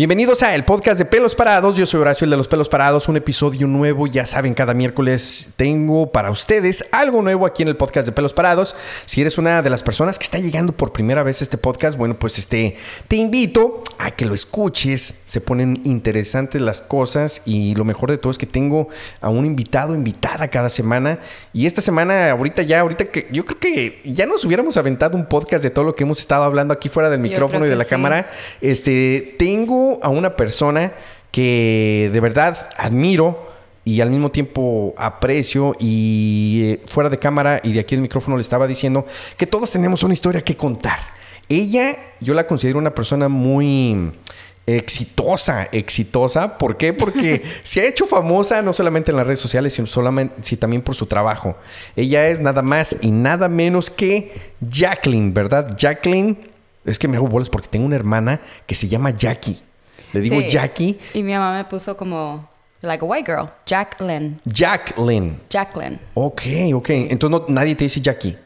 Bienvenidos a el podcast de Pelos Parados. Yo soy Horacio, el de los Pelos Parados. Un episodio nuevo. Ya saben, cada miércoles tengo para ustedes algo nuevo aquí en el podcast de Pelos Parados. Si eres una de las personas que está llegando por primera vez a este podcast, bueno, pues este, te invito a que lo escuches. Se ponen interesantes las cosas y lo mejor de todo es que tengo a un invitado, invitada cada semana. Y esta semana, ahorita ya, ahorita que yo creo que ya nos hubiéramos aventado un podcast de todo lo que hemos estado hablando aquí fuera del micrófono y de la sí. cámara. Este, tengo a una persona que de verdad admiro y al mismo tiempo aprecio y eh, fuera de cámara y de aquí el micrófono le estaba diciendo que todos tenemos una historia que contar. Ella, yo la considero una persona muy exitosa, exitosa. ¿Por qué? Porque se ha hecho famosa no solamente en las redes sociales, sino, solamente, sino también por su trabajo. Ella es nada más y nada menos que Jacqueline, ¿verdad? Jacqueline, es que me hago bolas porque tengo una hermana que se llama Jackie. Le digo Sí. Jackie. Y mi mamá me puso como, like a white girl, Jacqueline. Jacqueline. Jacqueline. Ok, ok. Entonces no, nadie te dice Jackie.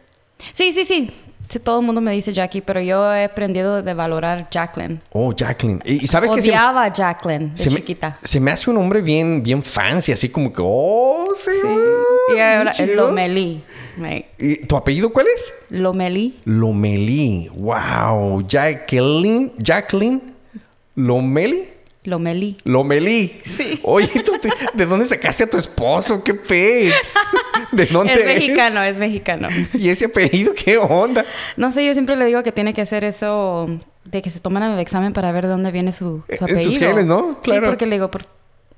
Sí, sí, sí. Sí, todo el mundo me dice Jackie, pero yo he aprendido de valorar Jacqueline. Oh, Jacqueline. Y, sabes que se, Odiaba a Jacqueline de se me, chiquita. se me hace un hombre bien, bien fancy, así como que, oh, sí. Sí. Y ahora es. Lomelí. ¿Y ¿Tu apellido cuál es? Lomelí. Lomelí. Wow. Jacqueline. Jacqueline. Lomeli. Lomelí. Lomelí. Sí. Oye, ¿tú te- ¿de dónde sacaste a tu esposo? ¿Qué pex? ¿De dónde Es eres? mexicano, es mexicano. ¿Y ese apellido qué onda? No sé, yo siempre le digo que tiene que hacer eso de que se toman el examen para ver de dónde viene su, Eh, su sus apellido. genes, ¿no? Claro. Sí, porque le digo, por,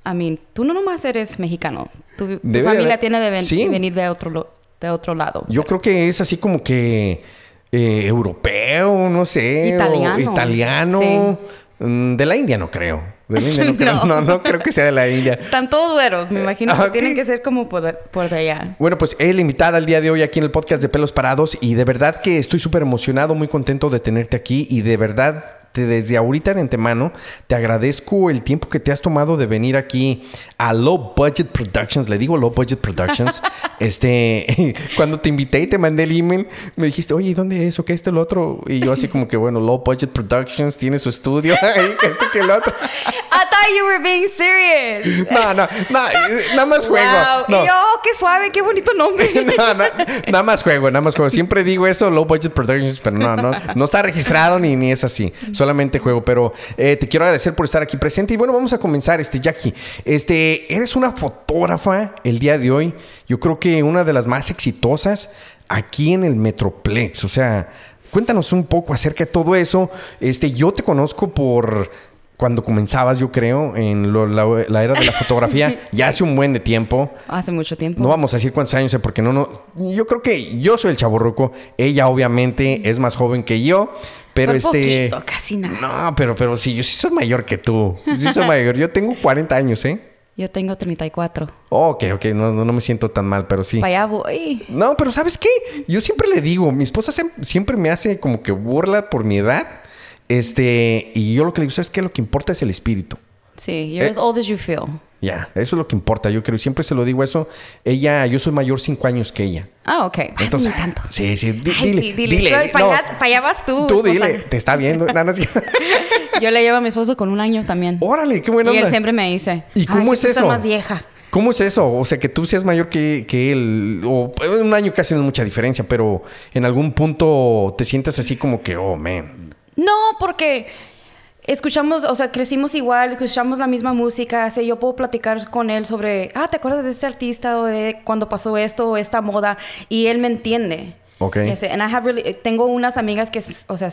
a mí, tú no nomás eres mexicano. Tu, familia haber- tiene de ven- Sí. venir de otro, de otro lado. Yo creo que es así como que eh, europeo, no sé. o Italiano. italiano. Sí. Mm, De la India no creo. De la India no creo. No. No, no creo que sea de la India. Están todos güeros, me imagino Ah, que ok. tienen que ser como por, por de allá. Bueno, pues es la invitada el día de hoy aquí en el podcast de Pelos Parados y de verdad que estoy súper emocionado, muy contento de tenerte aquí y de verdad te- desde ahorita de antemano te agradezco el tiempo que te has tomado de venir aquí a Low Budget Productions. Le digo Low Budget Productions. este, cuando te invité y te mandé el email, me dijiste, oye, ¿y dónde es? ¿O qué este el otro? Y yo así como que, bueno, Low Budget Productions tiene su estudio. ahí, que el otro. I thought you were being serious. No, no, no, nada más juego. Wow. No. Y yo, oh, qué suave, qué bonito nombre. No, no, nada más juego, nada más juego. Siempre digo eso, low budget productions, pero no, no, no está registrado ni, ni es así. Solamente juego. Pero eh, te quiero agradecer por estar aquí presente. Y bueno, vamos a comenzar, este, Jackie. Este, eres una fotógrafa el día de hoy. Yo creo que una de las más exitosas aquí en el Metroplex. O sea, cuéntanos un poco acerca de todo eso. Este, yo te conozco por cuando comenzabas, yo creo, en lo- la, la era de la fotografía, ya hace un buen de tiempo. Hace mucho tiempo. No vamos a decir cuántos años, eh, porque no, no. Yo creo que yo soy el chaborruco. Ella, obviamente, es más joven que yo. Pero Por este. poquito, casi nada. No, pero, pero sí, yo sí soy mayor que tú. Sí soy mayor. Yo tengo 40 años, ¿eh? Yo tengo 34. Ok, ok, no, no, no me siento tan mal, pero sí. Para allá voy. No, pero ¿sabes qué? Yo siempre le digo, mi esposa se- siempre me hace como que burla por mi edad. Este, y yo lo que le digo, ¿sabes qué? Lo que importa es el espíritu. Sí, you're Eh. as old as you feel. Ya, eso es lo que importa, yo creo. Y siempre se lo digo eso. Ella, yo soy mayor cinco años que ella. Ah, ok. Ay, Entonces, ni tanto. sí, sí, di- Ay, dile, sí, dile. dile. Ay, para, no, allá, para allá vas tú. tú esposa. dile, te está viendo. No, Yo le llevo a mi esposo con un año también. Órale, qué buena y él siempre me dice. ¿Y "Ay, cómo es tú estás eso? más vieja. ¿Cómo es eso? O sea, que tú seas mayor que, que él. O eh, un año casi no es mucha diferencia, pero en algún punto te sientas así como que, oh, man. No, porque escuchamos, o sea, crecimos igual, escuchamos la misma música. Así yo puedo platicar con él sobre, ah, ¿te acuerdas de este artista o de cuando pasó esto o esta moda? Y él me entiende. Ok. Ese, and I have really- tengo unas amigas que, o sea,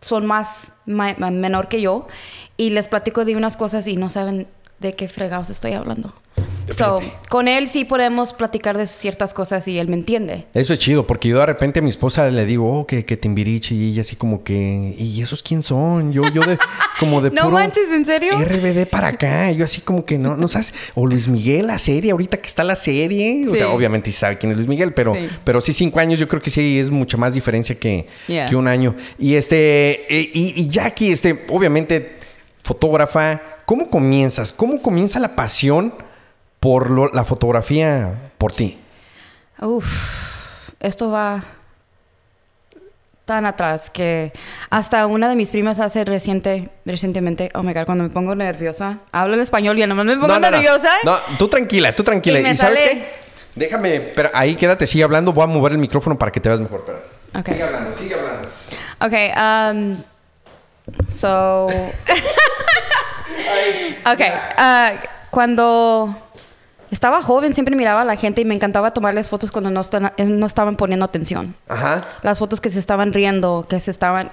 son más ma- ma- menor que yo y les platico de unas cosas y no saben de qué fregados estoy hablando. So, con él sí podemos platicar de ciertas cosas y él me entiende. Eso es chido, porque yo de repente a mi esposa le digo, oh, que, que Timbiriche, y ella así como que, ¿y esos quién son? Yo, yo de, como de No puro manches, ¿en serio? RBD para acá. Yo así como que no, no sabes. O Luis Miguel, la serie, ahorita que está la serie. O Sí. sea, obviamente sí sabe quién es Luis Miguel, pero Sí. pero sí, cinco años yo creo que sí es mucha más diferencia que, Yeah. que un año. Y este, eh, y, y Jackie, este, obviamente, fotógrafa, ¿cómo comienzas? ¿Cómo comienza la pasión por lo- la fotografía por ti? Uf, esto va tan atrás que hasta una de mis primas hace reciente, recientemente, oh my god, cuando me pongo nerviosa, hablo en español y no me pongo nerviosa. No, tú tranquila, tú tranquila. ¿Y, sabes qué? Déjame, pero ahí quédate, sigue hablando, voy a mover el micrófono para que te veas mejor, espérate. Okay. Sigue hablando, sigue hablando. Ok, um, so... ok, uh, cuando estaba joven, siempre miraba a la gente y me encantaba tomarles fotos cuando no, eh, no estaban poniendo atención. Ajá. Las fotos que se estaban riendo, que se estaban,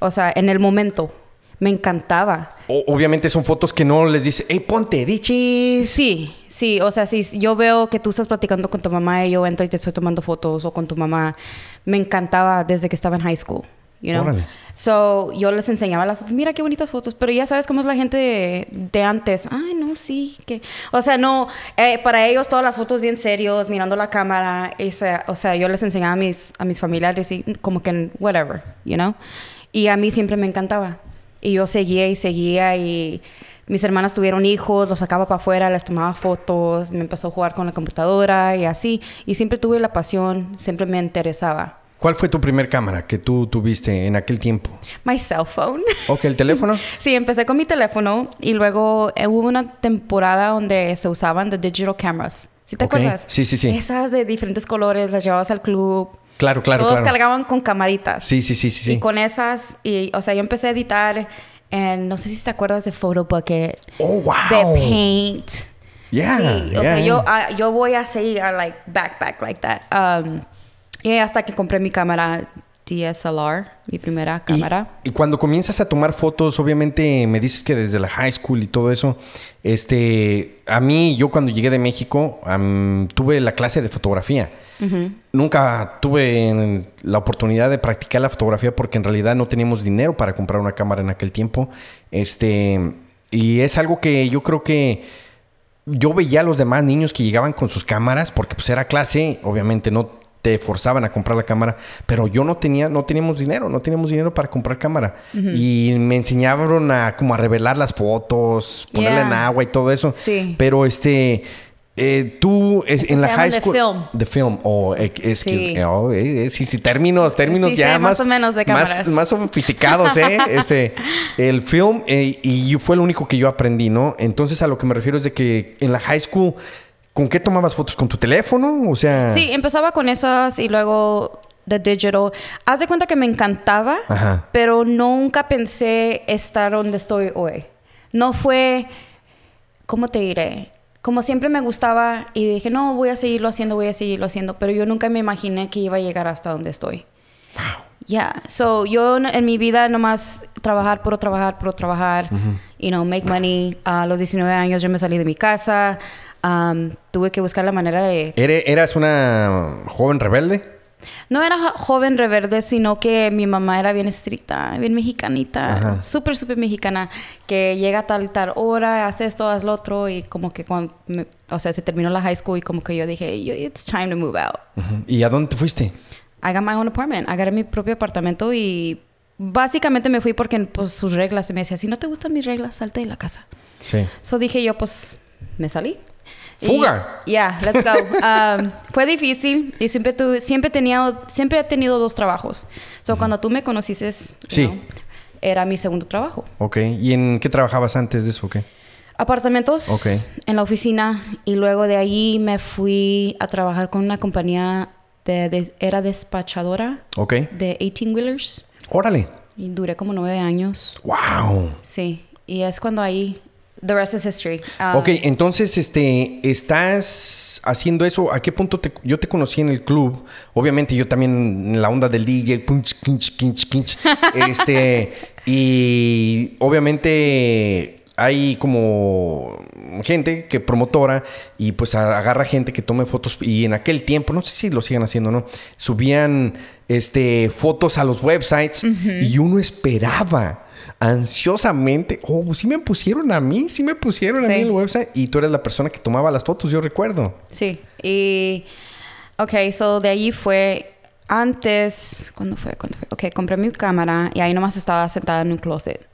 o sea, en el momento. Me encantaba. obviamente son fotos que no les dice, hey, ponte, dichis. Sí, sí, o sea, si yo veo que tú estás platicando con tu mamá y yo entro y te estoy tomando fotos o con tu mamá, me encantaba desde que estaba en high school you know? So, yo les enseñaba las fotos, mira qué bonitas fotos, pero ya sabes cómo es la gente de, antes. Ay, no, sí, que... O sea, no, eh, para ellos todas las fotos bien serios, mirando la cámara, esa, o sea, yo les enseñaba a mis, a mis familiares y como que, whatever, you know? Y a mí siempre me encantaba. Y yo seguía y seguía y mis hermanas tuvieron hijos, los sacaba para afuera, les tomaba fotos, me empezó a jugar con la computadora y así. Y siempre tuve la pasión, siempre me interesaba. ¿Cuál fue tu primer cámara que tú tuviste en aquel tiempo? My cell phone. Ok, ¿el teléfono? sí, empecé con mi teléfono y luego eh, hubo una temporada donde se usaban the digital cameras. ¿Sí te acuerdas? Sí, sí, sí. Esas de diferentes colores, las llevabas al club. Claro, claro, Todos cargaban con camaritas. Sí, sí, sí, sí. Y con esas, y, o sea, yo empecé a editar en, no sé si te acuerdas de Photo Bucket. Oh, wow. De Paint. Yeah. Sí, o sea, yo, ah, yo voy a seguir, like, backpack like that. Um, y hasta que compré mi cámara DSLR, mi primera cámara. Y, cuando comienzas a tomar fotos, obviamente me dices que desde la high school y todo eso, este, a mí, yo cuando llegué de México, tuve la clase de fotografía. Nunca tuve la oportunidad de practicar la fotografía porque en realidad no teníamos dinero para comprar una cámara en aquel tiempo. Este, y es algo que yo creo que yo veía a los demás niños que llegaban con sus cámaras porque pues era clase, obviamente no te forzaban a comprar la cámara, pero yo no tenía, no teníamos dinero, no teníamos dinero para comprar cámara. Y me enseñaron a como a revelar las fotos, ponerla en agua y todo eso. Sí. Pero este, eh, tú en la high school. The film. film. O es que. Oh, eh, sí, sí, términos, términos ya más. Más o menos de cámaras. Más, sofisticados, ¿eh? este. El film. Eh, y fue lo único que yo aprendí, ¿no? Entonces a lo que me refiero es de que en la high school ¿Con qué tomabas fotos? ¿Con tu teléfono? O sea... Sí, empezaba con esas y luego de digital. Haz de cuenta que me encantaba, pero nunca pensé estar donde estoy hoy. No fue, ¿cómo te diré? Como siempre me gustaba y dije, no, voy a seguirlo haciendo, voy a seguirlo haciendo, pero yo nunca me imaginé que iba a llegar hasta donde estoy. Wow. Yeah, so yo en mi vida nomás trabajar, puro trabajar, puro trabajar, you know, make money. A los 19 años yo me salí de mi casa, tuve que buscar la manera de... ¿Eras una joven rebelde? No era joven rebelde, sino que mi mamá era bien estricta, bien mexicanita, súper, súper mexicana, que llega a tal, tal hora, hace esto, haz lo otro, y como que cuando, o sea, se terminó la high school y como que yo dije, it's time to move out. ¿Y a dónde te fuiste? I got my own apartment, agarré mi propio apartamento y básicamente me fui porque pues sus reglas, se me decía, si no te gustan mis reglas, salte de la casa. Sí. So dije yo, pues, me salí. Fuga. Yeah, let's go. Um, fue difícil y siempre, tu, siempre, tenía, siempre he tenido dos trabajos. So, cuando tú me conociste, sí. era mi segundo trabajo. Ok. ¿Y en qué trabajabas antes de eso? Okay? Apartamentos okay. en la oficina y luego de ahí me fui a trabajar con una compañía de, era despachadora okay. de 18 wheelers. Órale. Y duré como nueve años. Wow. Sí. Y es cuando ahí The rest is history. Um, ok, entonces, este, estás haciendo eso. ¿A qué punto te, yo te conocí en el club? Obviamente, yo también en la onda del DJ, punch, pinch, pinch, pinch. este, y obviamente hay como gente que promotora y pues agarra gente que tome fotos y en aquel tiempo, no sé si lo sigan haciendo, ¿no? Subían este fotos a los websites y uno esperaba ansiosamente, oh, sí me pusieron a mí, sí me pusieron a mí el website y tú eres la persona que tomaba las fotos, yo recuerdo. Sí, y ok, so de ahí fue antes, ¿cuándo fue? ¿Cuándo fue? Ok, compré mi cámara y ahí nomás estaba sentada en un closet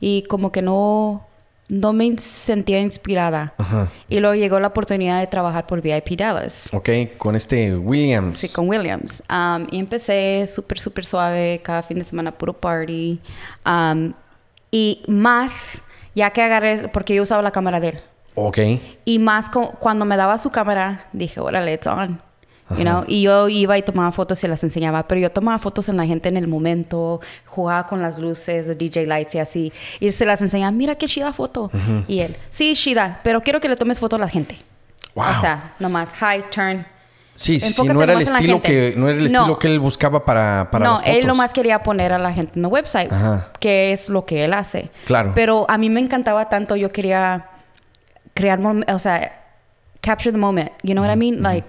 y como que no no me sentía inspirada. Y luego llegó la oportunidad de trabajar por VIP Dallas. Ok, con este Williams. Sí, con Williams. Um, y empecé súper, súper suave, cada fin de semana puro party. Um, y más, ya que agarré, porque yo usaba la cámara de él. Ok. Y más cuando me daba su cámara, dije, órale, it's on. You know? Y yo iba y tomaba fotos y las enseñaba, pero yo tomaba fotos en la gente en el momento, jugaba con las luces, DJ lights y así, y se las enseñaba, mira qué chida foto. Y él, sí, chida, pero quiero que le tomes foto a la gente. Wow. O sea, nomás, hi, turn. Sí, sí, sí, no era el estilo que no era el estilo que él buscaba para para No, las fotos. él nomás quería poner a la gente en el website, que es lo que él hace. Claro. Pero a mí me encantaba tanto, yo quería crear, o sea, capture the moment, you know what I mean? Like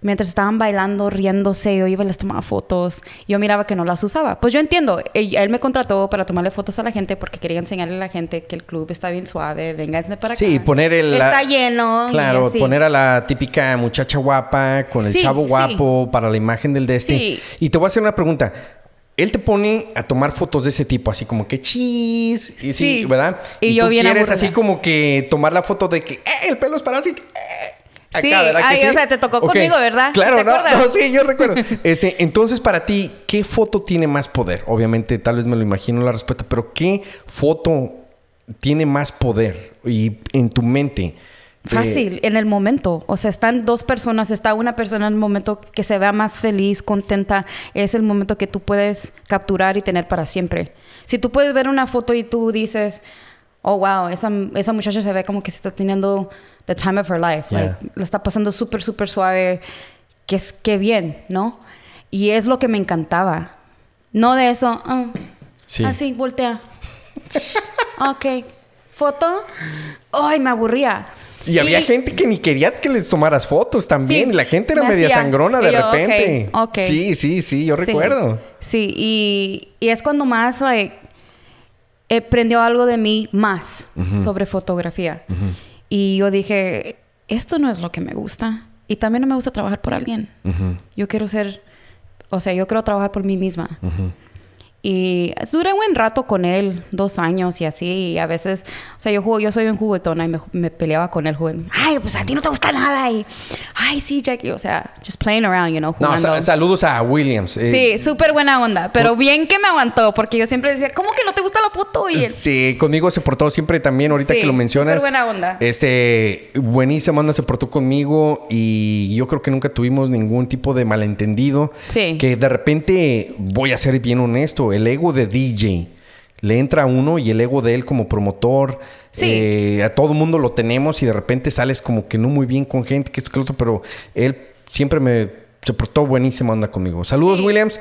mientras estaban bailando, riéndose, yo iba y les tomaba fotos. Yo miraba que no las usaba. Pues yo entiendo, él, me contrató para tomarle fotos a la gente porque quería enseñarle a la gente que el club está bien suave, vénganse para acá. Sí, poner el... Está lleno. Claro, poner a la típica muchacha guapa con el chavo guapo para la imagen del de este. Y te voy a hacer una pregunta. Él te pone a tomar fotos de ese tipo, así como que chis, y sí, ¿verdad? Y, yo tú quieres así como que tomar la foto de que eh, el pelo es para así. Eh, sí, o sea, te tocó conmigo, ¿verdad? Claro, no, sí, yo recuerdo. este, entonces, para ti, ¿qué foto tiene más poder? Obviamente, tal vez me lo imagino la respuesta, pero ¿qué foto tiene más poder y en tu mente? Fácil, en el momento. O sea, están dos personas, está una persona en el momento que se vea más feliz, contenta. Es el momento que tú puedes capturar y tener para siempre. Si tú puedes ver una foto y tú dices, oh, wow, esa, esa muchacha se ve como que se está teniendo the time of her life. Like, lo está pasando súper, súper suave. Que es que bien, ¿no? Y es lo que me encantaba. No de eso. Ah, sí. Así, voltea. ok. Foto. Ay, me aburría. Y, había gente que ni quería que les tomaras fotos también. la gente era media sangrona de repente. Sí, sí, sí, yo recuerdo. Sí, Y, y, es cuando más like, aprendió algo de mí más sobre fotografía. Y yo dije, esto no es lo que me gusta. Y también no me gusta trabajar por alguien. Yo quiero ser, o sea, yo quiero trabajar por mí misma. Y duré un buen rato con él, dos años y así. Y a veces, o sea, yo juego, yo soy un juguetona y me, peleaba con él jugando. Ay, pues a ti no te gusta nada. Y, ay, sí, Jackie, o sea, just playing around, you know. Jugando. No, saludos a Williams. Eh. Sí, súper buena onda. Pero bien que me aguantó, porque yo siempre decía, ¿cómo que no te gusta la foto? Y Sí, conmigo se portó siempre también, ahorita que lo mencionas. Súper buena onda. Este, buenísima onda se portó conmigo y yo creo que nunca tuvimos ningún tipo de malentendido. Sí. Que de repente, voy a ser bien honesto, el ego de DJ le entra a uno y el ego de él como promotor. Sí. Eh, a todo mundo lo tenemos y de repente sales como que no muy bien con gente, que esto, que lo otro, pero él siempre me se portó buenísima onda conmigo. Saludos, Williams.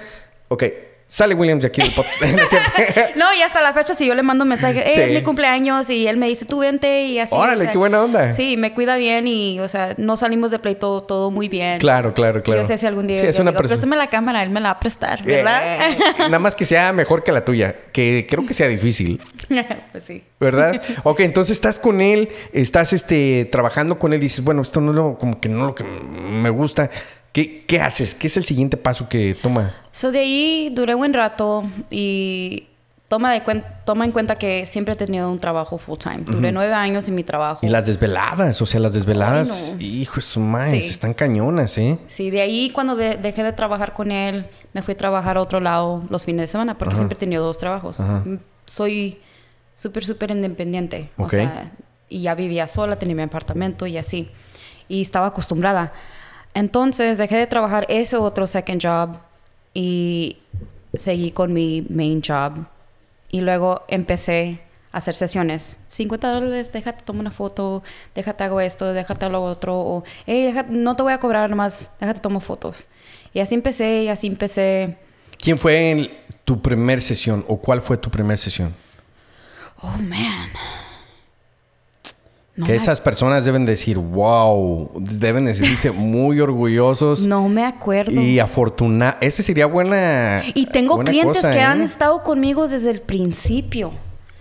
Ok, Sale Williams de aquí del podcast. no, y hasta la fecha, si yo le mando un mensaje, es mi cumpleaños y él me dice, tú vente y así. Órale, qué buena onda. Sí, me cuida bien y, o sea, no salimos de pleito todo muy bien. Claro, claro, claro. Y yo sé si algún día sí, es una digo, préstame la cámara, él me la va a prestar, ¿verdad? Eh, nada más que sea mejor que la tuya, que creo que sea difícil. pues sí. ¿Verdad? ok, entonces estás con él, estás este, trabajando con él y dices, bueno, esto no es lo, como que no lo que me gusta. ¿Qué, haces? ¿Qué es el siguiente paso que toma? So, de ahí duré un buen rato y toma, de toma en cuenta que siempre he tenido un trabajo full time. Duré nueve años en mi trabajo. Y las desveladas, o sea, las desveladas, hijo de su madre, están cañonas, ¿eh? Sí, de ahí cuando dejé de trabajar con él, me fui a trabajar a otro lado los fines de semana, porque siempre he tenido dos trabajos. Soy súper, súper independiente. O sea, y ya vivía sola, tenía mi apartamento y así. Y estaba acostumbrada. Entonces dejé de trabajar ese otro second job y seguí con mi main job. Y luego empecé a hacer sesiones. 50 dólares, déjate tomar una foto, déjate hago esto, déjate lo otro. O, hey, no te voy a cobrar nomás, déjate tomo fotos. Y así empecé, y así empecé. ¿Quién fue tu primer sesión o cuál fue tu primer sesión? Oh, man que esas personas deben decir, wow, deben decirse muy orgullosos. No me acuerdo. Y afortunados. Ese sería buena. Y tengo clientes que han ¿eh? estado conmigo desde el principio.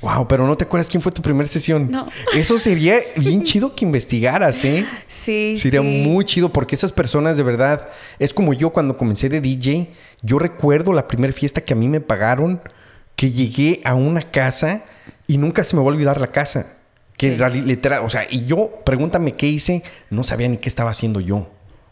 Wow, pero no te acuerdas quién fue tu primera sesión. No. Eso sería bien chido que investigaras, ¿eh? Sí, Sería muy chido porque esas personas de verdad, es como yo cuando comencé de DJ, yo recuerdo la primera fiesta que a mí me pagaron, que llegué a una casa y nunca se me va a olvidar la casa Que literal, o sea, y yo, pregúntame qué hice, no sabía ni qué estaba haciendo yo.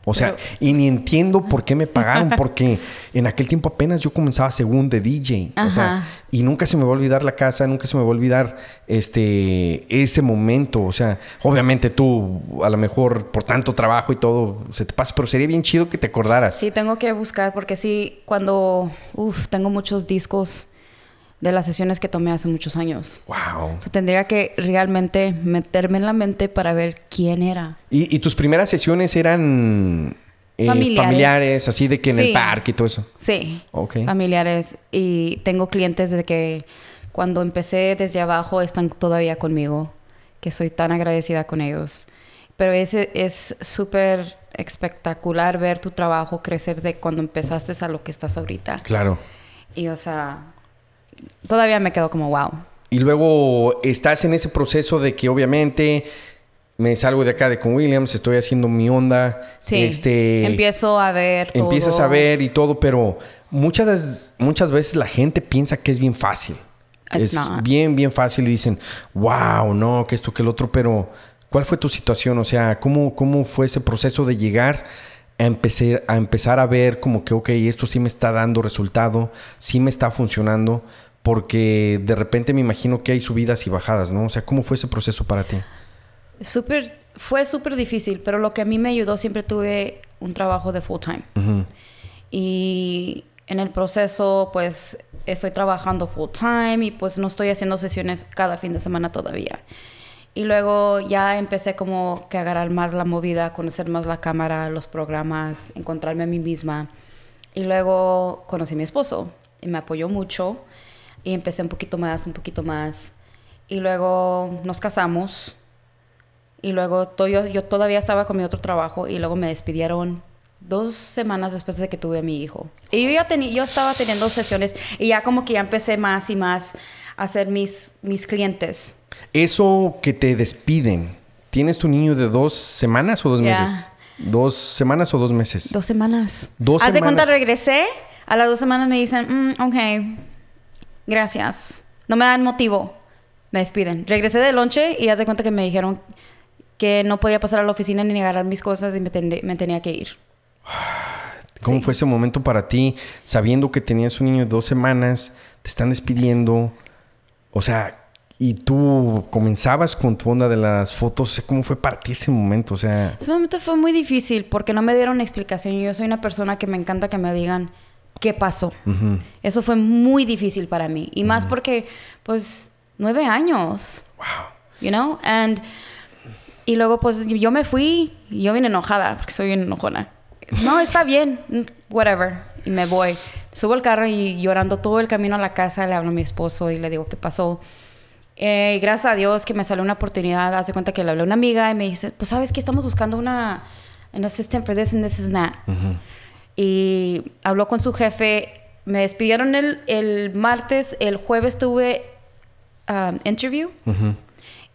O sea, y ni entiendo por qué me pagaron, porque en aquel tiempo apenas yo comenzaba según de DJ. O sea, y nunca se me va a olvidar la casa, nunca se me va a olvidar este ese momento. O sea, obviamente tú, a lo mejor por tanto trabajo y todo, se te pasa, pero sería bien chido que te acordaras. Sí, tengo que buscar, porque sí, cuando, uff, tengo muchos discos de las sesiones que tomé hace muchos años. Wow. tendría que realmente meterme en la mente para ver quién era. ¿Y, tus primeras sesiones eran eh, familiares. así de que en el parque y todo eso? Sí. Familiares. Y tengo clientes de que cuando empecé desde abajo están todavía conmigo, que soy tan agradecida con ellos. Pero es es súper espectacular ver tu trabajo crecer de cuando empezaste a lo que estás ahorita. Claro. Y o sea, todavía me quedo como wow. Y luego estás en ese proceso de que obviamente me salgo de acá de con Williams, estoy haciendo mi onda. Sí. Este, empiezo a ver todo. Empiezas a ver y todo, pero muchas, muchas veces la gente piensa que es bien fácil. es bien, bien fácil y dicen, wow, no, que esto, que el otro, pero ¿cuál fue tu situación? O sea, ¿cómo, cómo fue ese proceso de llegar a a empezar a ver como que, ok, esto sí me está dando resultado, sí me está funcionando? Porque de repente me imagino que hay subidas y bajadas, ¿no? O sea, ¿cómo fue ese proceso para ti? Súper, fue súper difícil, pero lo que a mí me ayudó, siempre tuve un trabajo de full time. Y en el proceso, pues, estoy trabajando full time y pues no estoy haciendo sesiones cada fin de semana todavía. Y luego ya empecé como que a agarrar más la movida, conocer más la cámara, los programas, encontrarme a mí misma. Y luego conocí a mi esposo y me apoyó mucho y empecé un poquito más, un poquito más. Y luego nos casamos. Y luego yo, yo todavía estaba con mi otro trabajo y luego me despidieron dos semanas después de que tuve a mi hijo. Y yo ya tenía, yo estaba teniendo sesiones y ya como que ya empecé más y más a hacer mis, mis clientes. Eso que te despiden, ¿tienes tu niño de dos semanas o dos meses? ¿Dos semanas o dos meses? Dos semanas. Dos Haz de cuenta regresé, a las dos semanas me dicen, mm, ok, gracias. No me dan motivo. Me despiden. Regresé de lonche y haz de cuenta que me dijeron que no podía pasar a la oficina ni agarrar mis cosas y me, tenía que ir. ¿Cómo fue ese momento para ti, sabiendo que tenías un niño de dos semanas, te están despidiendo? O sea, y tú comenzabas con tu onda de las fotos. ¿Cómo fue para ti ese momento? O sea... Ese momento fue muy difícil porque no me dieron explicación. Yo soy una persona que me encanta que me digan qué pasó. Eso fue muy difícil para mí. Y más porque, pues, nueve años. Wow. You know? And, y luego, pues, yo me fui yo vine enojada porque soy bien enojona. No, está bien. Whatever. Y me voy. Subo al carro y llorando todo el camino a la casa le hablo a mi esposo y le digo qué pasó. Eh, gracias a Dios que me salió una oportunidad. Hace cuenta que le hablé a una amiga y me dice, pues, ¿sabes que Estamos buscando una... An assistant for this and this is that y habló con su jefe. Me despidieron el, el martes, el jueves tuve um, interview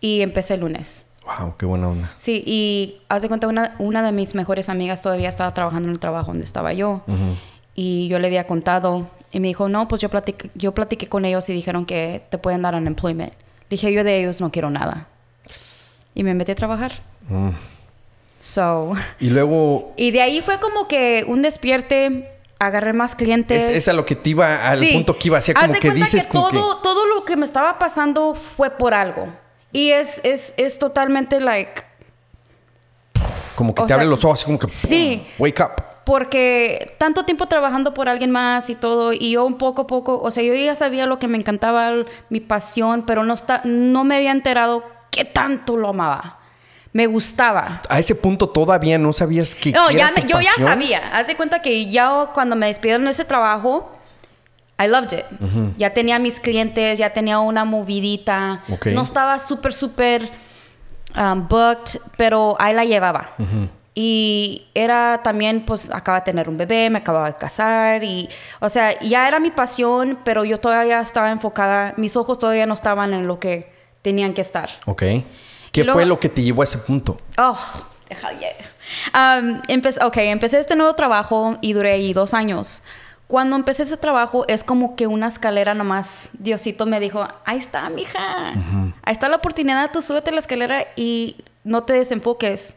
y empecé el lunes. Wow, qué buena onda. Sí, y hace cuenta una, una de mis mejores amigas todavía estaba trabajando en el trabajo donde estaba yo. Y yo le había contado y me dijo, no, pues yo platiqué, yo platiqué con ellos y dijeron que te pueden dar unemployment. Le dije, yo de ellos no quiero nada. Y me metí a trabajar. Mm. So. Y luego. Y de ahí fue como que un despierte. Agarré más clientes. Es, a lo que te iba, al punto que iba. Hacía como que dices que todo, todo lo que me estaba pasando fue por algo. Y es, es, es totalmente like. Como que te abre los ojos, así como que. Sí. Wake up. Porque tanto tiempo trabajando por alguien más y todo, y yo un poco a poco, o sea, yo ya sabía lo que me encantaba, mi pasión, pero no, está, no me había enterado qué tanto lo amaba me gustaba. A ese punto todavía no sabías que. No, ya yo ya sabía. Haz de cuenta que ya cuando me despidieron de ese trabajo, I loved it. Ya tenía mis clientes, ya tenía una movidita. No estaba súper, súper um, booked, pero ahí la llevaba. Y era también, pues, acaba de tener un bebé, me acababa de casar y, o sea, ya era mi pasión, pero yo todavía estaba enfocada, mis ojos todavía no estaban en lo que tenían que estar. Ok. ¿Qué fue lo que te llevó a ese punto? Oh, deja um, empecé, ok, empecé este nuevo trabajo y duré ahí dos años. Cuando empecé ese trabajo es como que una escalera nomás. Diosito me dijo, ahí está, mija. Ahí está la oportunidad, tú súbete la escalera y no te desenfoques.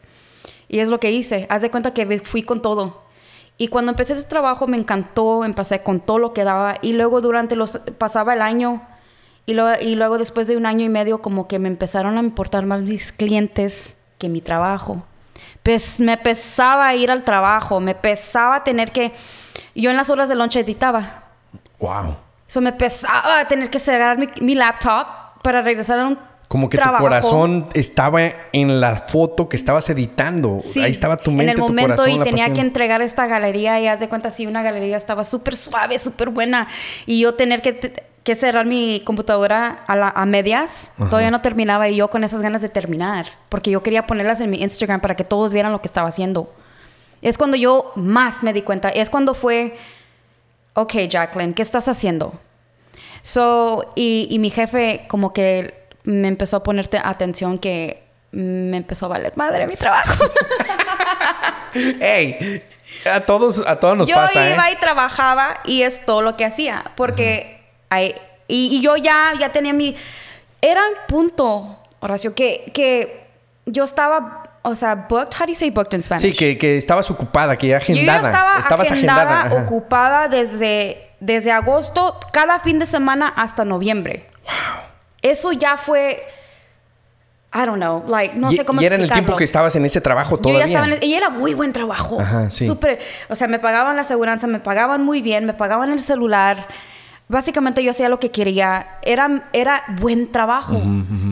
Y es lo que hice. Haz de cuenta que fui con todo. Y cuando empecé ese trabajo me encantó, empecé con todo lo que daba. Y luego durante los... pasaba el año y luego, y luego después de un año y medio como que me empezaron a importar más mis clientes que mi trabajo. Pues me pesaba ir al trabajo, me pesaba tener que yo en las horas de lunch editaba. Wow. Eso me pesaba tener que cerrar mi, laptop para regresar a un como que tu corazón estaba en la foto que estabas editando. Ahí estaba tu mente, en el tu momento corazón, y tenía que entregar esta galería y haz de cuenta si una galería estaba súper suave, súper buena y yo tener que, que cerrar mi computadora a, a medias, todavía no terminaba y yo con esas ganas de terminar porque yo quería ponerlas en mi Instagram para que todos vieran lo que estaba haciendo. Es cuando yo más me di cuenta. Es cuando fue, ok, Jacqueline, ¿qué estás haciendo? So, y, mi jefe como que me empezó a ponerte atención que me empezó a valer madre mi trabajo. ¡Ey! A todos, a todos nos pasa, Yo iba ¿eh? y trabajaba y es todo lo que hacía. Porque... hay, y, yo ya, ya tenía mi... Era un punto, Horacio, que, que yo estaba o sea, booked, how do you say booked in Spanish? Sí, que, que estabas ocupada, que ya agendada. Yo ya estaba Estabas agendada, ocupada desde, desde agosto, cada fin de semana hasta noviembre. Wow. Eso ya fue... I don't know, like, no sé cómo Y era en el tiempo que estabas en ese trabajo todavía. Yo ya estaba en y era muy buen trabajo. Ajá, sí. Súper, o sea, me pagaban la aseguranza, me pagaban muy bien, me pagaban el celular. Básicamente yo hacía lo que quería. Era, era buen trabajo.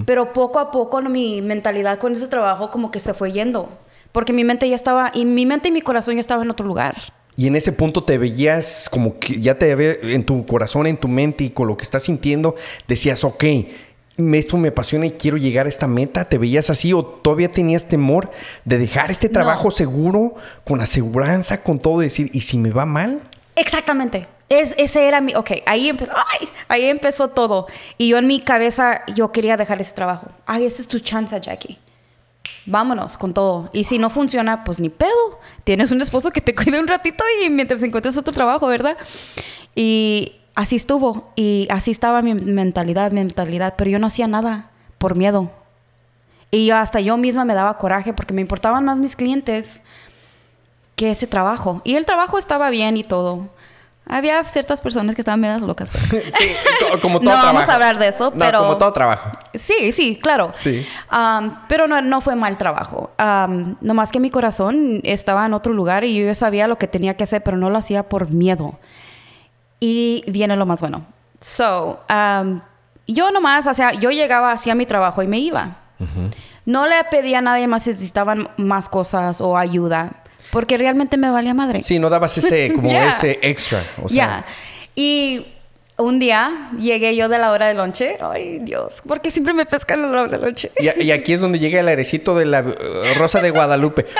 Pero poco a poco mi mentalidad con ese trabajo como que se fue yendo. Porque mi mente ya estaba, y mi mente y mi corazón ya estaban en otro lugar. Y en ese punto te veías como que ya te ve en tu corazón, en tu mente y con lo que estás sintiendo, decías, ok, esto me apasiona y quiero llegar a esta meta. ¿Te veías así o todavía tenías temor de dejar este trabajo seguro, con aseguranza, con todo, decir, ¿y si me va mal? Exactamente. Es, ese era mi, ok, ahí empezó, ay, ahí empezó todo. Y yo en mi cabeza, yo quería dejar ese trabajo. Ay, esa es tu chance, Jackie. Vámonos con todo. Y si no funciona, pues ni pedo. Tienes un esposo que te cuide un ratito y mientras encuentres otro trabajo, ¿verdad? Y así estuvo. Y así estaba mi mentalidad, mentalidad. Pero yo no hacía nada por miedo. Y hasta yo misma me daba coraje porque me importaban más mis clientes que ese trabajo. Y el trabajo estaba bien y todo. Había ciertas personas que estaban medio locas. sí, como todo no vamos a hablar de eso, pero... como todo trabajo. Sí, sí, claro. Sí. pero no, no fue mal trabajo. Um, nomás que mi corazón estaba en otro lugar y yo sabía lo que tenía que hacer, pero no lo hacía por miedo. Y viene lo más bueno. So, yo nomás, o sea, yo llegaba, hacía mi trabajo y me iba. No le pedía a nadie más si necesitaban más cosas o ayuda. Porque realmente me valía madre. Sí, no dabas ese, como ese extra. O sea. Y un día llegué yo de la hora de lonche. Ay, Dios, porque siempre me pescan a la hora de lonche. Y, aquí es donde llega el airecito de la uh, Rosa de Guadalupe.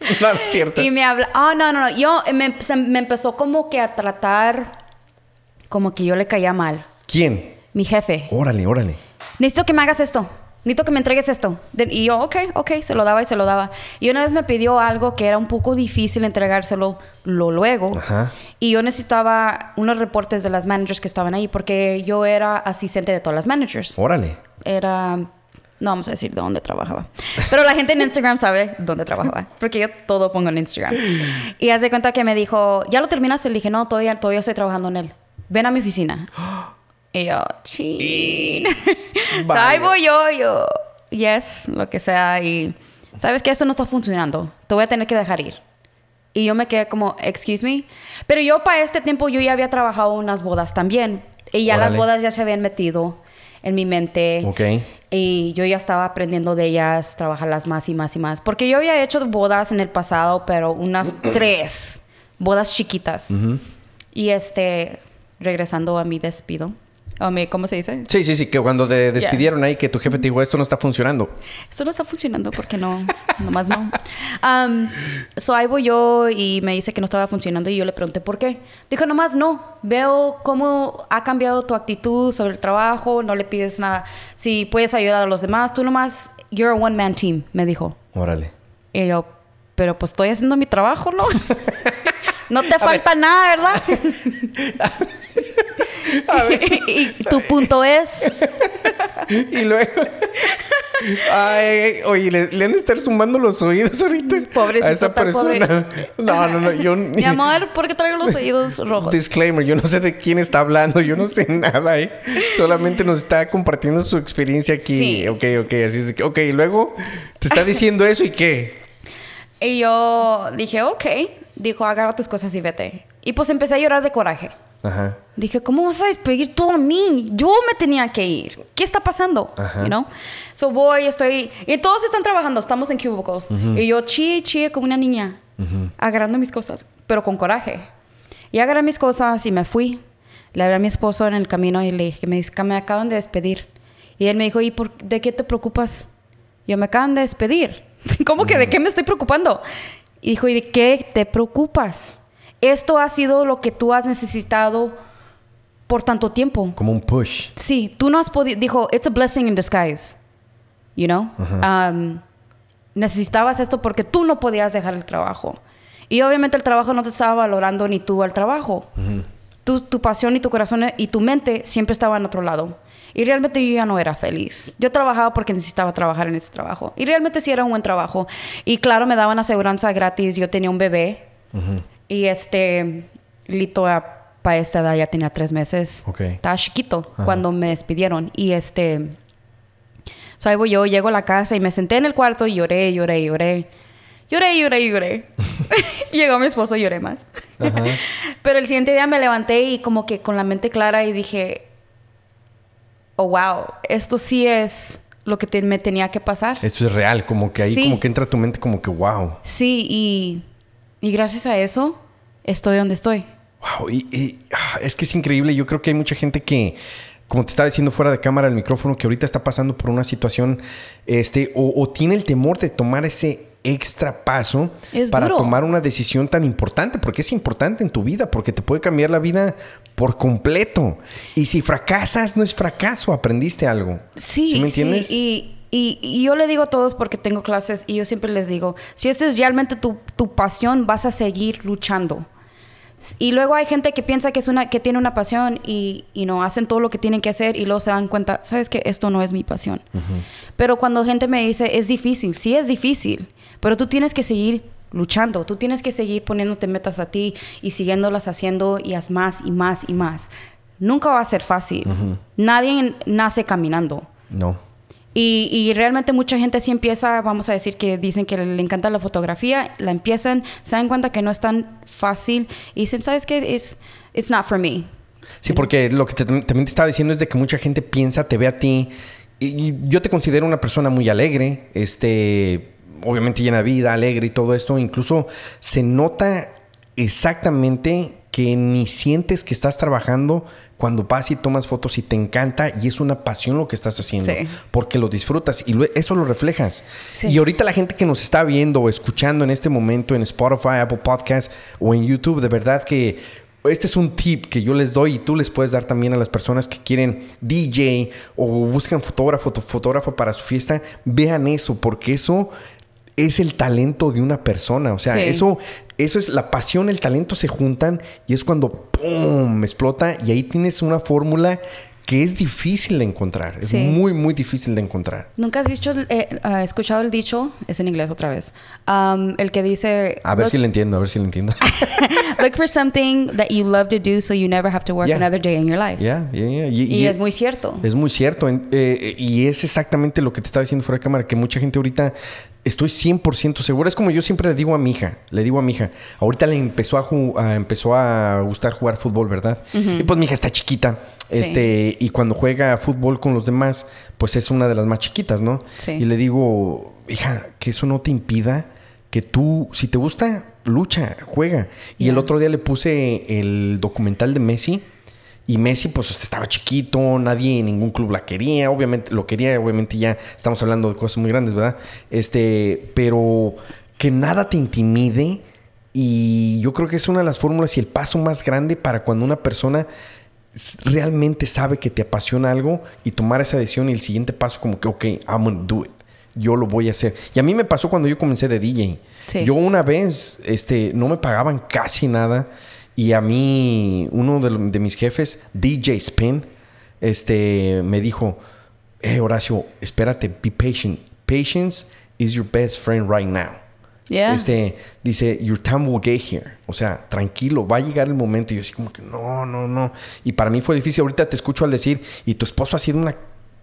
no, es cierto. Y me habla, ah, no, no, no. Yo me, me empezó como que a tratar como que yo le caía mal. ¿Quién? Mi jefe. Órale, órale. Necesito que me hagas esto necesito que me entregues esto. Y yo, ok, ok, se lo daba y se lo daba. Y una vez me pidió algo que era un poco difícil entregárselo lo luego. Y yo necesitaba unos reportes de las managers que estaban ahí porque yo era asistente de todas las managers. Órale. Era no vamos a decir de dónde trabajaba. Pero la gente en Instagram sabe dónde trabajaba. Porque yo todo pongo en Instagram. Y hace cuenta que me dijo, ¿ya lo terminaste? Le dije, no, todavía, todavía estoy trabajando en él. Ven a mi oficina. Y yo, chin. ahí voy yo, yo, yes, lo que sea. Y, ¿sabes que Esto no está funcionando. Te voy a tener que dejar ir. Y yo me quedé como, excuse me. Pero yo para este tiempo yo ya había trabajado unas bodas también. Y ya las bodas ya se habían metido en mi mente. Ok. Y yo ya estaba aprendiendo de ellas, trabajarlas más y más y más. Porque yo había hecho bodas en el pasado, pero unas tres bodas chiquitas. Y este, regresando a mi despido. ¿Cómo se dice? Sí, sí, sí, que cuando te despidieron ahí, que tu jefe te dijo, esto no está funcionando. Esto no está funcionando porque no, nomás no. Um, so ahí voy yo y me dice que no estaba funcionando y yo le pregunté por qué. Dijo, nomás no, veo cómo ha cambiado tu actitud sobre el trabajo, no le pides nada. Si puedes ayudar a los demás, tú nomás, you're a one-man team, me dijo. Órale. Y yo, pero pues estoy haciendo mi trabajo, ¿no? No te falta nada, ¿verdad? y tu punto es. y luego. Ay, oye, le, han de estar sumando los oídos ahorita. Pobrecito, a esa persona. No, no, no. Yo, Mi amor, ¿por qué traigo los oídos rojos? Disclaimer: yo no sé de quién está hablando, yo no sé nada, ¿eh? Solamente nos está compartiendo su experiencia aquí. Sí. Ok, ok, así es. Ok, y luego te está diciendo eso y qué. Y yo dije, ok. Dijo, agarra tus cosas y vete. Y pues empecé a llorar de coraje. Ajá. Dije, ¿cómo vas a despedir tú a mí? Yo me tenía que ir. ¿Qué está pasando? Ajá. You know? So voy, estoy... Y todos están trabajando, estamos en cubicles. Y yo chi, chi, como una niña. Agarrando mis cosas, pero con coraje. Y agarré mis cosas y me fui. Le hablé a mi esposo en el camino y le dije, me, me acaban de despedir. Y él me dijo, ¿y por, de qué te preocupas? Yo me acaban de despedir. ¿Cómo que de qué me estoy preocupando? Y dijo, ¿y de qué te preocupas? Esto ha sido lo que tú has necesitado por tanto tiempo. Como un push. Sí, tú no has podido, dijo, it's a blessing in disguise. You know? Um, necesitabas esto porque tú no podías dejar el trabajo. Y obviamente el trabajo no te estaba valorando ni tú al trabajo. tu, tu, pasión y tu corazón y tu mente siempre estaban en otro lado. Y realmente yo ya no era feliz. Yo trabajaba porque necesitaba trabajar en ese trabajo. Y realmente sí era un buen trabajo. Y claro, me daban aseguranza gratis. Yo tenía un bebé. Y este, Lito para esta edad ya tenía tres meses. Estaba chiquito cuando me despidieron. Y este, so ahí voy yo, llego a la casa y me senté en el cuarto y lloré, lloré, lloré. Lloré, lloré, lloré. Llegó mi esposo y lloré más. Pero el siguiente día me levanté y como que con la mente clara y dije, oh, wow, esto sí es lo que me tenía que pasar. Esto es real, como que ahí como que entra tu mente como que, wow. Sí, y y gracias a eso estoy donde estoy. Wow, y, ah, es que es increíble. Yo creo que hay mucha gente que, como te estaba diciendo fuera de cámara el micrófono, que ahorita está pasando por una situación, este, o, tiene el temor de tomar ese extra paso para tomar una decisión tan importante, porque es importante en tu vida, porque te puede cambiar la vida por completo. Y si fracasas, no es fracaso, aprendiste algo. Sí, ¿Sí me entiendes? Sí, y y, yo le digo a todos porque tengo clases y yo siempre les digo, si esta es realmente tu, tu, pasión, vas a seguir luchando. Y luego hay gente que piensa que, es una, que tiene una pasión y, y no hacen todo lo que tienen que hacer y luego se dan cuenta, sabes que esto no es mi pasión. Pero cuando gente me dice, es difícil, sí es difícil, pero tú tienes que seguir luchando, tú tienes que seguir poniéndote metas a ti y siguiéndolas haciendo y haz más y más y más. Nunca va a ser fácil. Nadie nace caminando. No. Y, realmente mucha gente sí empieza, vamos a decir que dicen que le encanta la fotografía, la empiezan, se dan cuenta que no es tan fácil y dicen, ¿sabes qué? It's, it's not for me. Sí, porque lo que también te estaba diciendo es de que mucha gente piensa, te ve a ti. Y yo te considero una persona muy alegre, este, obviamente llena de vida, alegre y todo esto. Incluso se nota exactamente que ni sientes que estás trabajando cuando vas y tomas fotos y te encanta y es una pasión lo que estás haciendo, porque lo disfrutas y eso lo reflejas. Y ahorita la gente que nos está viendo o escuchando en este momento en Spotify, Apple Podcast o en YouTube, de verdad que este es un tip que yo les doy y tú les puedes dar también a las personas que quieren DJ o buscan fotógrafo o fotógrafo para su fiesta. Vean eso, porque eso es el talento de una persona. O sea, eso, eso es la pasión, el talento se juntan y es cuando ¡pum! explota y ahí tienes una fórmula que es difícil de encontrar. Es muy, muy difícil de encontrar. ¿Nunca has visto, eh, escuchado el dicho? Es en inglés otra vez. Um, el que dice... A ver si lo entiendo, a ver si lo entiendo. Look for something that you love to do so you never have to work another day in your life. Yeah, yeah, yeah. Y, es muy cierto. Es muy cierto. Eh, y es exactamente lo que te estaba diciendo fuera de cámara, que mucha gente ahorita estoy 100% seguro. Es como yo siempre le digo a mi hija, le digo a mi hija, ahorita le empezó a, empezó a gustar jugar fútbol, ¿verdad? Y pues mi hija está chiquita. Este, y cuando juega fútbol con los demás, pues es una de las más chiquitas, ¿no? Y le digo, hija, que eso no te impida que tú, si te gusta, lucha, juega. Y el otro día le puse el documental de Messi y Messi, pues estaba chiquito, nadie en ningún club la quería, obviamente lo quería, obviamente ya estamos hablando de cosas muy grandes, ¿verdad? Este, pero que nada te intimide y yo creo que es una de las fórmulas y el paso más grande para cuando una persona realmente sabe que te apasiona algo y tomar esa decisión y el siguiente paso como que, ok, I'm gonna do it. yo lo voy a hacer. Y a mí me pasó cuando yo comencé de DJ. Sí. Yo una vez, este, no me pagaban casi nada. Y a mí, uno de, de mis jefes, DJ Spin, este, me dijo, eh, Horacio, espérate, be patient. Patience is your best friend right now. Yeah. Este, dice, your time will get here. O sea, tranquilo, va a llegar el momento. Y yo así como que, no, no, no. Y para mí fue difícil. Ahorita te escucho al decir, y tu esposo ha sido una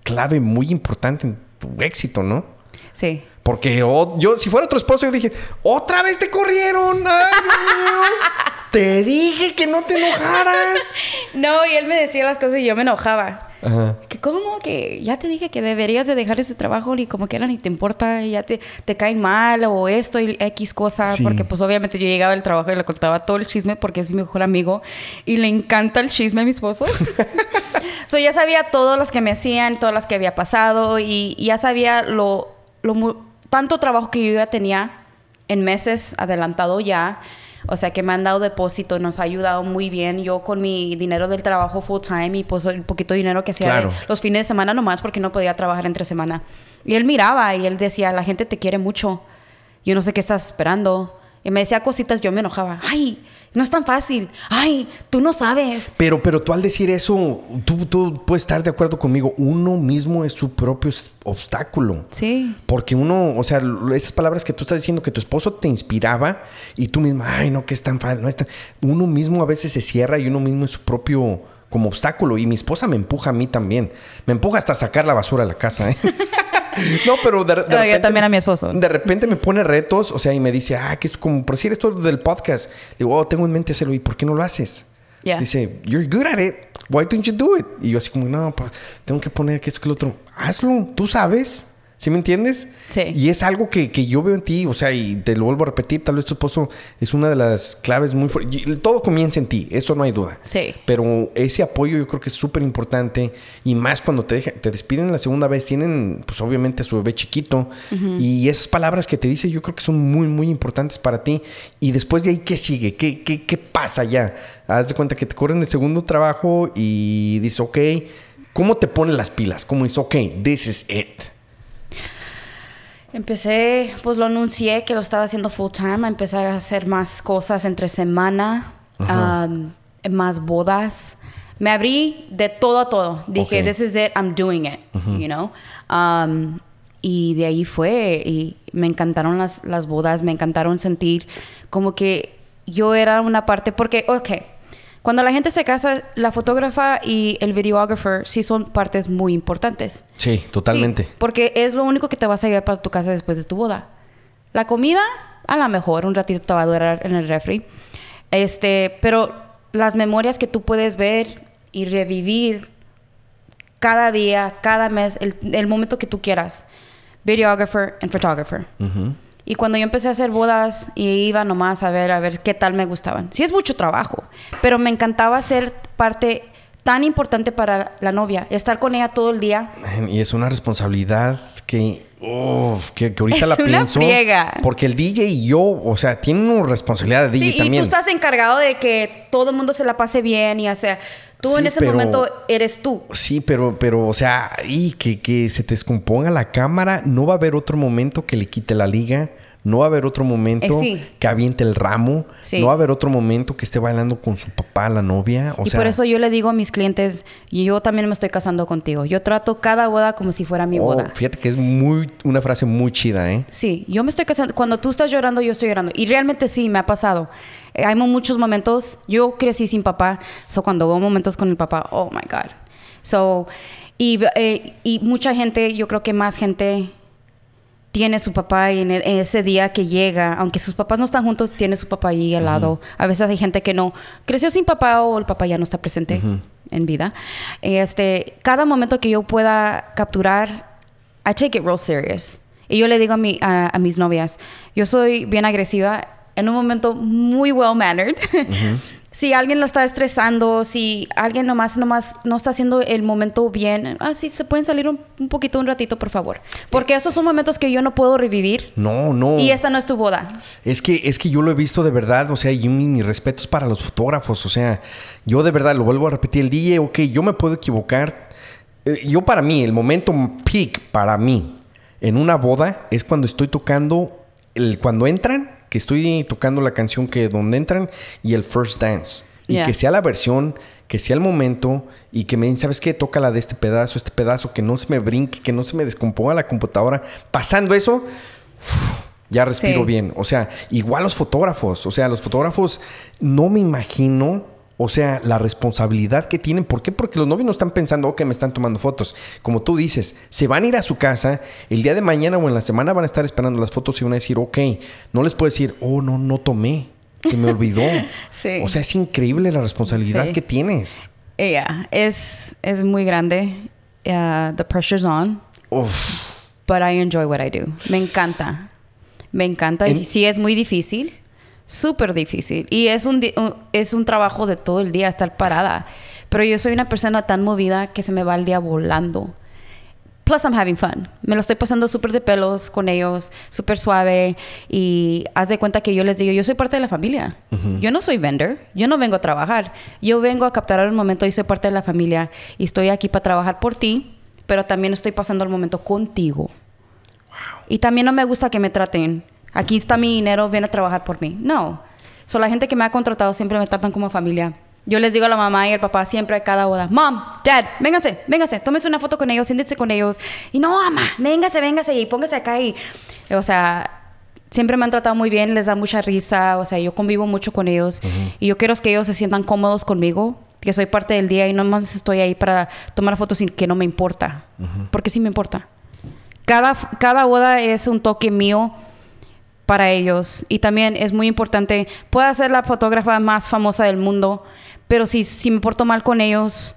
clave muy importante en tu éxito, ¿no? Sí. Porque oh, yo, si fuera otro esposo, yo dije, otra vez te corrieron. Ay, Dios mío. te dije que no te enojaras. No, y él me decía las cosas y yo me enojaba. Ajá. Que cómo que ya te dije que deberías de dejar ese trabajo ni como quiera ni te importa, ya te, te caen mal o esto y X cosa, Sí. porque pues obviamente yo llegaba al trabajo y le cortaba todo el chisme porque es mi mejor amigo y le encanta el chisme a mi esposo. so ya sabía todas las que me hacían, todas las que había pasado y, y ya sabía lo, lo tanto trabajo que yo ya tenía en meses adelantado ya. O sea que me han dado depósito, nos ha ayudado muy bien. Yo con mi dinero del trabajo full time y pues el poquito dinero que hacía Claro. los fines de semana nomás porque no podía trabajar entre semana. Y él miraba y él decía, la gente te quiere mucho. Yo no sé qué estás esperando. Y me decía cositas, yo me enojaba. Ay, no es tan fácil. Ay, tú no sabes. Pero, pero tú al decir eso, tú, tú puedes estar de acuerdo conmigo. Uno mismo es su propio obstáculo. Sí. Porque uno, o sea, esas palabras que tú estás diciendo que tu esposo te inspiraba y tú misma, ay, no, que es tan fácil, no es tan... Uno mismo a veces se cierra y uno mismo es su propio como obstáculo. Y mi esposa me empuja a mí también. Me empuja hasta sacar la basura de la casa, ¿eh? no, pero de, de No, yo repente- también a mi esposo. De repente me pone retos, o sea, y me dice, ah, que es como, por decir esto del podcast. Digo, oh, tengo en mente hacerlo. ¿Y por qué no lo haces? Yeah. Dice, you're good at it. Why don't you do it? Y yo así como, no, pues tengo que poner que esto que lo otro. Hazlo, tú sabes. ¿Sí me entiendes? Sí. Y es algo que, que yo veo en ti, o sea, y te lo vuelvo a repetir, tal vez tu esposo es una de las claves muy fuertes. Todo comienza en ti, eso no hay duda. Sí. Pero ese apoyo yo creo que es súper importante y más cuando te, deja- te despiden la segunda vez, tienen pues obviamente a su bebé chiquito y esas palabras que te dice yo creo que son muy, muy importantes para ti. Y después de ahí, ¿qué sigue? ¿Qué, qué, qué pasa ya? Haz de cuenta que te corren el segundo trabajo y dices, ok, ¿cómo te pones las pilas? ¿Cómo dices, ok, this is it? Empecé, pues lo anuncié que lo estaba haciendo full time. Empecé a hacer más cosas entre semana, um, más bodas. Me abrí de todo a todo. Dije, this is it, I'm doing it, you know. Um, y de ahí fue. Y me encantaron las, las bodas, me encantaron sentir como que yo era una parte, porque, ok, cuando la gente se casa, la fotógrafa y el videographer sí son partes muy importantes. Sí, totalmente. Sí, porque es lo único que te vas a llevar para tu casa después de tu boda. La comida, a lo mejor, un ratito te va a durar en el refri. Este, pero las memorias que tú puedes ver y revivir cada día, cada mes, el, el momento que tú quieras. Videographer and photographer. Y cuando yo empecé a hacer bodas y iba nomás a ver, a ver qué tal me gustaban. Sí es mucho trabajo, pero me encantaba ser parte tan importante para la novia, estar con ella todo el día. Y es una responsabilidad que, uf, que, que ahorita Es la una pienso. friega. Porque el DJ y yo, o sea, tienen una responsabilidad de DJ Sí, también. y tú estás encargado de que todo el mundo se la pase bien y o sea, tú Sí, en ese pero- momento eres tú. Sí, pero, pero, o sea, y que, que se te descomponga la cámara, no va a haber otro momento que le quite la liga. No va a haber otro momento Eh, sí. que aviente el ramo. Sí. No va a haber otro momento que esté bailando con su papá, la novia. O y sea, por eso yo le digo a mis clientes, yo también me estoy casando contigo. Yo trato cada boda como si fuera mi oh, boda. fíjate que es muy, una frase muy chida, ¿eh? Sí, yo me estoy casando. Cuando tú estás llorando, yo estoy llorando. Y realmente sí, me ha pasado. Eh, hay muchos momentos. Yo crecí sin papá. So, cuando veo momentos con el papá, oh my God. So, y, eh, y mucha gente, yo creo que más gente tiene su papá y en, el- en ese día que llega, aunque sus papás no están juntos, tiene su papá ahí al lado. A veces hay gente que no creció sin papá o el papá ya no está presente en vida. Este, cada momento que yo pueda capturar, I take it real serious. Y yo le digo a, mi, a, a mis novias, yo soy bien agresiva en un momento muy well mannered. si alguien lo está estresando, si alguien nomás, nomás no está haciendo el momento bien, ah, sí, se pueden salir un, un poquito, un ratito, por favor. Porque esos son momentos que yo no puedo revivir. No, no. Y esta no es tu boda. Es que, es que yo lo he visto de verdad, o sea, y mi, mis respetos para los fotógrafos, o sea, yo de verdad lo vuelvo a repetir, el DJ, ok, yo me puedo equivocar. Eh, yo para mí, el momento peak para mí en una boda es cuando estoy tocando, el, cuando entran, que estoy tocando la canción que donde entran y el first dance. Y Yeah. que sea la versión, que sea el momento y que me dicen, ¿sabes qué? Toca la de este pedazo, este pedazo, que no se me brinque, que no se me descomponga la computadora. Pasando eso, ya respiro Sí. bien. O sea, igual los fotógrafos. O sea, los fotógrafos no me imagino. O sea, la responsabilidad que tienen. ¿Por qué? Porque los novios no están pensando, ok, me están tomando fotos. Como tú dices, se van a ir a su casa, el día de mañana o en la semana van a estar esperando las fotos y van a decir, ok, no les puedo decir, oh, no, no tomé, se me olvidó. Sí. O sea, es increíble la responsabilidad Sí. que tienes. Yeah, es, es muy grande. Uh, the pressure's on. Uf. But I enjoy what I do. Me encanta. Me encanta. En- Y sí es muy difícil. Súper difícil. Y es un, es un trabajo de todo el día estar parada. Pero yo soy una persona tan movida que se me va el día volando. Plus, I'm having fun. Me lo estoy pasando súper de pelos con ellos, súper suave. Y haz de cuenta que yo les digo, yo soy parte de la familia. Yo no soy vendor. Yo no vengo a trabajar. Yo vengo a capturar un momento y soy parte de la familia. Y estoy aquí para trabajar por ti, pero también estoy pasando el momento contigo. Y también no me gusta que me traten. Aquí está mi dinero, viene a trabajar por mí. No. So, la gente que me ha contratado siempre me tratan como familia. Yo les digo a la mamá y al papá siempre a cada boda, Mom, Dad, vénganse, vénganse, tómense una foto con ellos, siéntense con ellos. Y no, mamá, véngase, véngase y póngase acá. Y, o sea, siempre me han tratado muy bien, les da mucha risa. O sea, yo convivo mucho con ellos. Y yo quiero que ellos se sientan cómodos conmigo, que soy parte del día y no más estoy ahí para tomar fotos sin que no me importa. Porque sí me importa. Cada, cada boda es un toque mío para ellos. Y también es muy importante, puedo ser la fotógrafa más famosa del mundo, pero si, si me porto mal con ellos,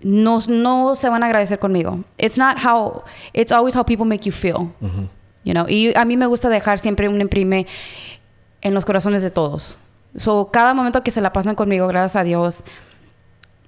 no, no se van a agradecer conmigo. It's not how, it's always how people make you feel. You know? Y a mí me gusta dejar siempre un imprime en los corazones de todos. So, cada momento que se la pasan conmigo, gracias a Dios,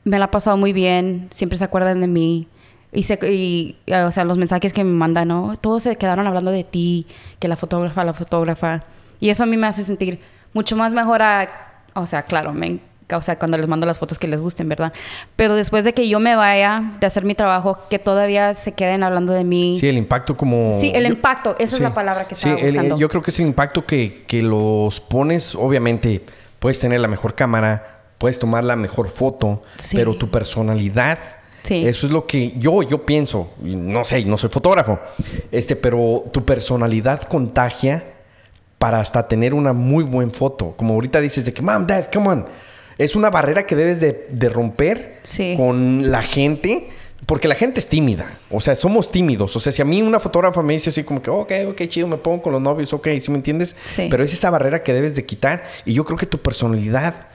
me la ha pasado muy bien, siempre se acuerdan de mí. Y, se, y, eh, o sea, los mensajes que me mandan, ¿no? Todos se quedaron hablando de ti, que la fotógrafa, la fotógrafa. Y eso a mí me hace sentir mucho más mejor a... O sea, claro, me, o sea, cuando les mando las fotos que les gusten, ¿verdad? Pero después de que yo me vaya de hacer mi trabajo, que todavía se queden hablando de mí. Sí, el impacto como... Sí, el yo- impacto, esa es sí. la palabra que Sí, estaba el- buscando. yo creo que es el impacto que, que los pones, obviamente, puedes tener la mejor cámara, puedes tomar la mejor foto, Sí. pero tu personalidad, Sí. eso es lo que yo, yo pienso, no sé, no soy fotógrafo, este, pero tu personalidad contagia para hasta tener una muy buena foto. Como ahorita dices de que, mom, dad, come on. Es una barrera que debes de, de romper Sí. con la gente. Porque la gente es tímida. O sea, somos tímidos. O sea, si a mí una fotógrafa me dice así como que, ok, ok, chido, me pongo con los novios, ok, ¿sí me entiendes? Sí. Pero es esa barrera que debes de quitar. Y yo creo que tu personalidad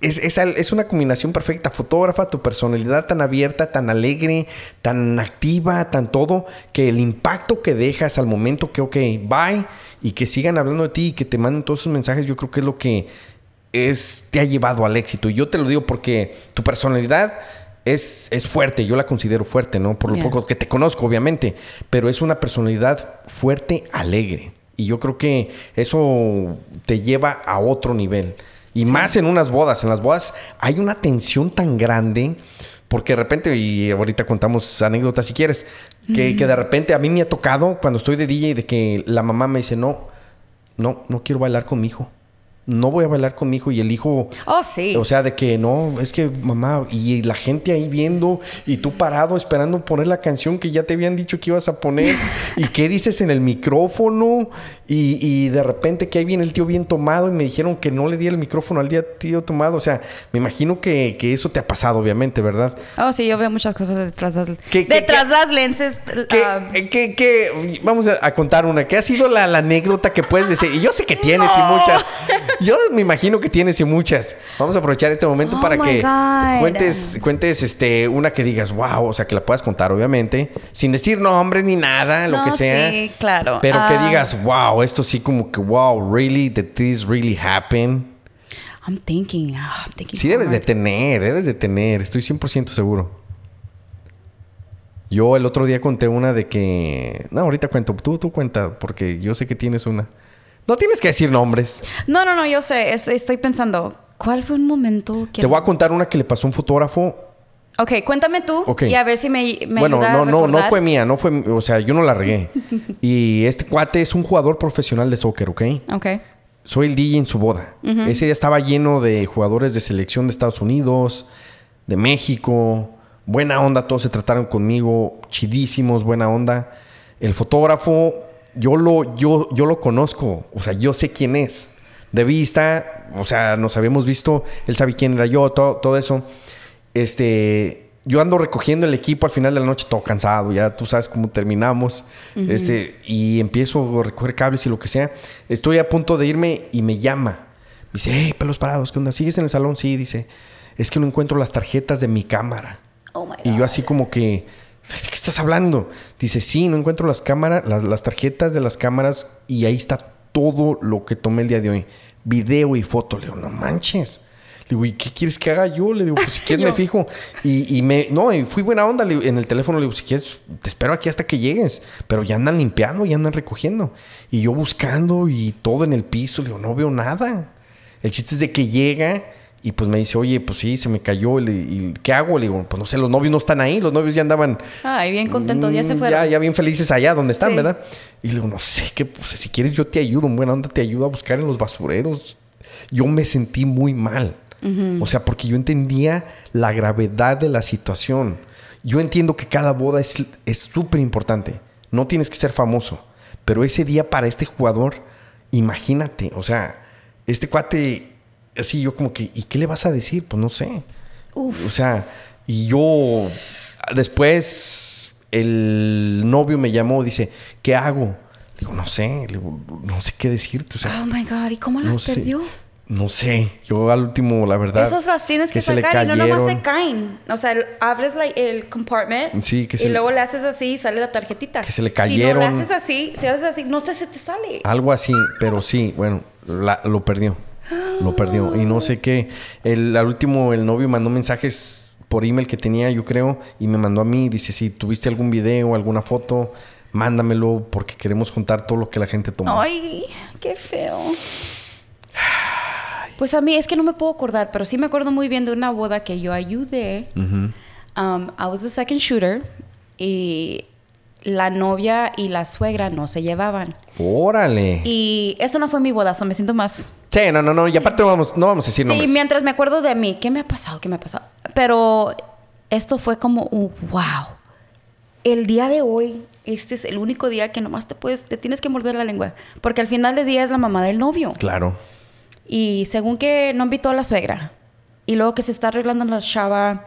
es, es, es una combinación perfecta. Fotógrafa, tu personalidad tan abierta, tan alegre, tan activa, tan todo, que el impacto que dejas al momento que, ok, bye, y que sigan hablando de ti y que te manden todos esos mensajes, yo creo que es lo que es, te ha llevado al éxito. Y yo te lo digo porque tu personalidad es, es fuerte, yo la considero fuerte, ¿no? Por lo Yeah. poco que te conozco, obviamente, pero es una personalidad fuerte, alegre. Y yo creo que eso te lleva a otro nivel. Y más en unas bodas. En las bodas hay una tensión tan grande. Porque de repente, y ahorita contamos anécdotas si quieres, que, que de repente a mí me ha tocado cuando estoy de DJ de que la mamá me dice, no, no, no quiero bailar con mi hijo. No voy a bailar con mi hijo. Y el hijo, Oh, sí. o sea, de que no, es que mamá, y la gente ahí viendo, y tú parado esperando poner la canción que ya te habían dicho que ibas a poner, y qué dices en el micrófono, y, y de repente que ahí viene el tío bien tomado, y me dijeron que no le di el micrófono al día tío tomado. O sea, me imagino que, que eso te ha pasado, obviamente, ¿verdad? Oh, sí, yo veo muchas cosas detrás de ¿Qué- detrás qué- las lenses. ¿Qué, ah, qué- qué- vamos a, a contar una. ¿Qué ha sido la, la anécdota que puedes decir? Y yo sé que tienes y muchas. Yo me imagino que tienes y muchas. Vamos a aprovechar este momento Oh para que God. cuentes, cuentes este, una que digas, wow, o sea, que la puedas contar, obviamente, sin decir nombres ni nada, lo No, que sea. sí, claro. Pero que Ah. digas, wow, esto sí como que, wow, really, did this really happen? I'm thinking. ah, I'm thinking Sí debes de hard. tener, debes de tener, estoy 100% seguro. Yo el otro día conté una de que... No, ahorita cuento, tú, tú cuenta, porque yo sé que tienes una. No tienes que decir nombres. No, no, no, yo sé. es- estoy pensando. ¿Cuál fue un momento que. Te voy a contar una que le pasó a un fotógrafo Ok, cuéntame tú Ok. y a ver si me, me bueno, ayuda no, a no, no fue mía, no fue, o sea, yo no la regué. y este cuate es un jugador profesional de soccer, ¿ok? Ok. Soy el DJ en su boda. Ese día estaba lleno de jugadores de selección de Estados Unidos, de México. Buena onda, todos se trataron conmigo, chidísimos, buena onda. El fotógrafo, yo lo, yo, yo lo conozco, o sea, yo sé quién es. De vista, o sea, nos habíamos visto, él sabe quién era yo, todo, todo eso. Este, yo ando recogiendo el equipo al final de la noche, todo cansado, ya tú sabes cómo terminamos. Este, y empiezo a recoger cables y lo que sea. Estoy a punto de irme y me llama. Me dice, hey, pelos parados, ¿qué onda? ¿Sigues en el salón? Sí, dice, es que no encuentro las tarjetas de mi cámara. Oh my God. Y yo así como que, ¿de qué estás hablando? Dice, sí, no encuentro las cámaras, las, las tarjetas de las cámaras y ahí está todo lo que tomé el día de hoy. Video y foto. Le digo, no manches. Le digo, ¿y qué quieres que haga yo? Le digo, pues si quieres me fijo. Y, y me, no, y fui buena onda le en el teléfono. Le digo, si quieres, te espero aquí hasta que llegues. Pero ya andan limpiando, ya andan recogiendo. Y yo buscando y todo en el piso. Le digo, no veo nada. El chiste es de que llega y pues me dice, oye, pues sí, se me cayó. Le- ¿Y qué hago? Le digo, pues no sé, los novios no están ahí. Los novios ya andaban Ay, bien contentos, ya se Mm, fueron. Ya, ya bien felices allá donde están, Sí. ¿verdad? Y le digo, no sé, qué, pues, si quieres yo te ayudo, en buena onda te ayudo a buscar en los basureros. Yo me sentí muy mal. O sea, porque yo entendía la gravedad de la situación. Yo entiendo que cada boda es es súper importante. No tienes que ser famoso. Pero ese día para este jugador, imagínate, o sea, este cuate, así yo como que, ¿y qué le vas a decir? Pues no sé. O sea, y yo después el novio me llamó, dice, ¿qué hago? Digo, no sé, digo, no sé qué decirte. O sea, Oh my God, ¿y cómo las no sé. No sé, yo al último, la verdad. Esas las tienes que, le sacar y no nomás se cayeron. caen. O sea, abres la- el compartment Sí, que y le- luego le haces así y sale la tarjetita. Que se le Si no cayeron. le haces así, si haces así, no te, se te sale. Algo así, pero sí, bueno, la- lo perdió. Lo perdió. Y no sé qué. El, al último, el novio mandó mensajes por email que tenía, yo creo, y me mandó a mí. Dice: Si tuviste algún video, alguna foto, mándamelo porque queremos contar todo lo que la gente tomó. Ay, qué feo. Pues a mí es que no me puedo acordar, pero sí me acuerdo muy bien de una boda que yo ayudé. Um, I was the second shooter y la novia y la suegra no se llevaban. Órale. Y eso no fue mi boda, so me siento más Sí, no, no, no. Y aparte no vamos, no vamos a decir Sí, nombres. mientras me acuerdo de mí, ¿qué me ha pasado? ¿Qué me ha pasado? Pero esto fue como un wow. El día de hoy, este es el único día que nomás te puedes, te tienes que morder la lengua. Porque al final del día es la mamá del novio. Claro. Y según que no invitó a la suegra. Y luego que se está arreglando la chava.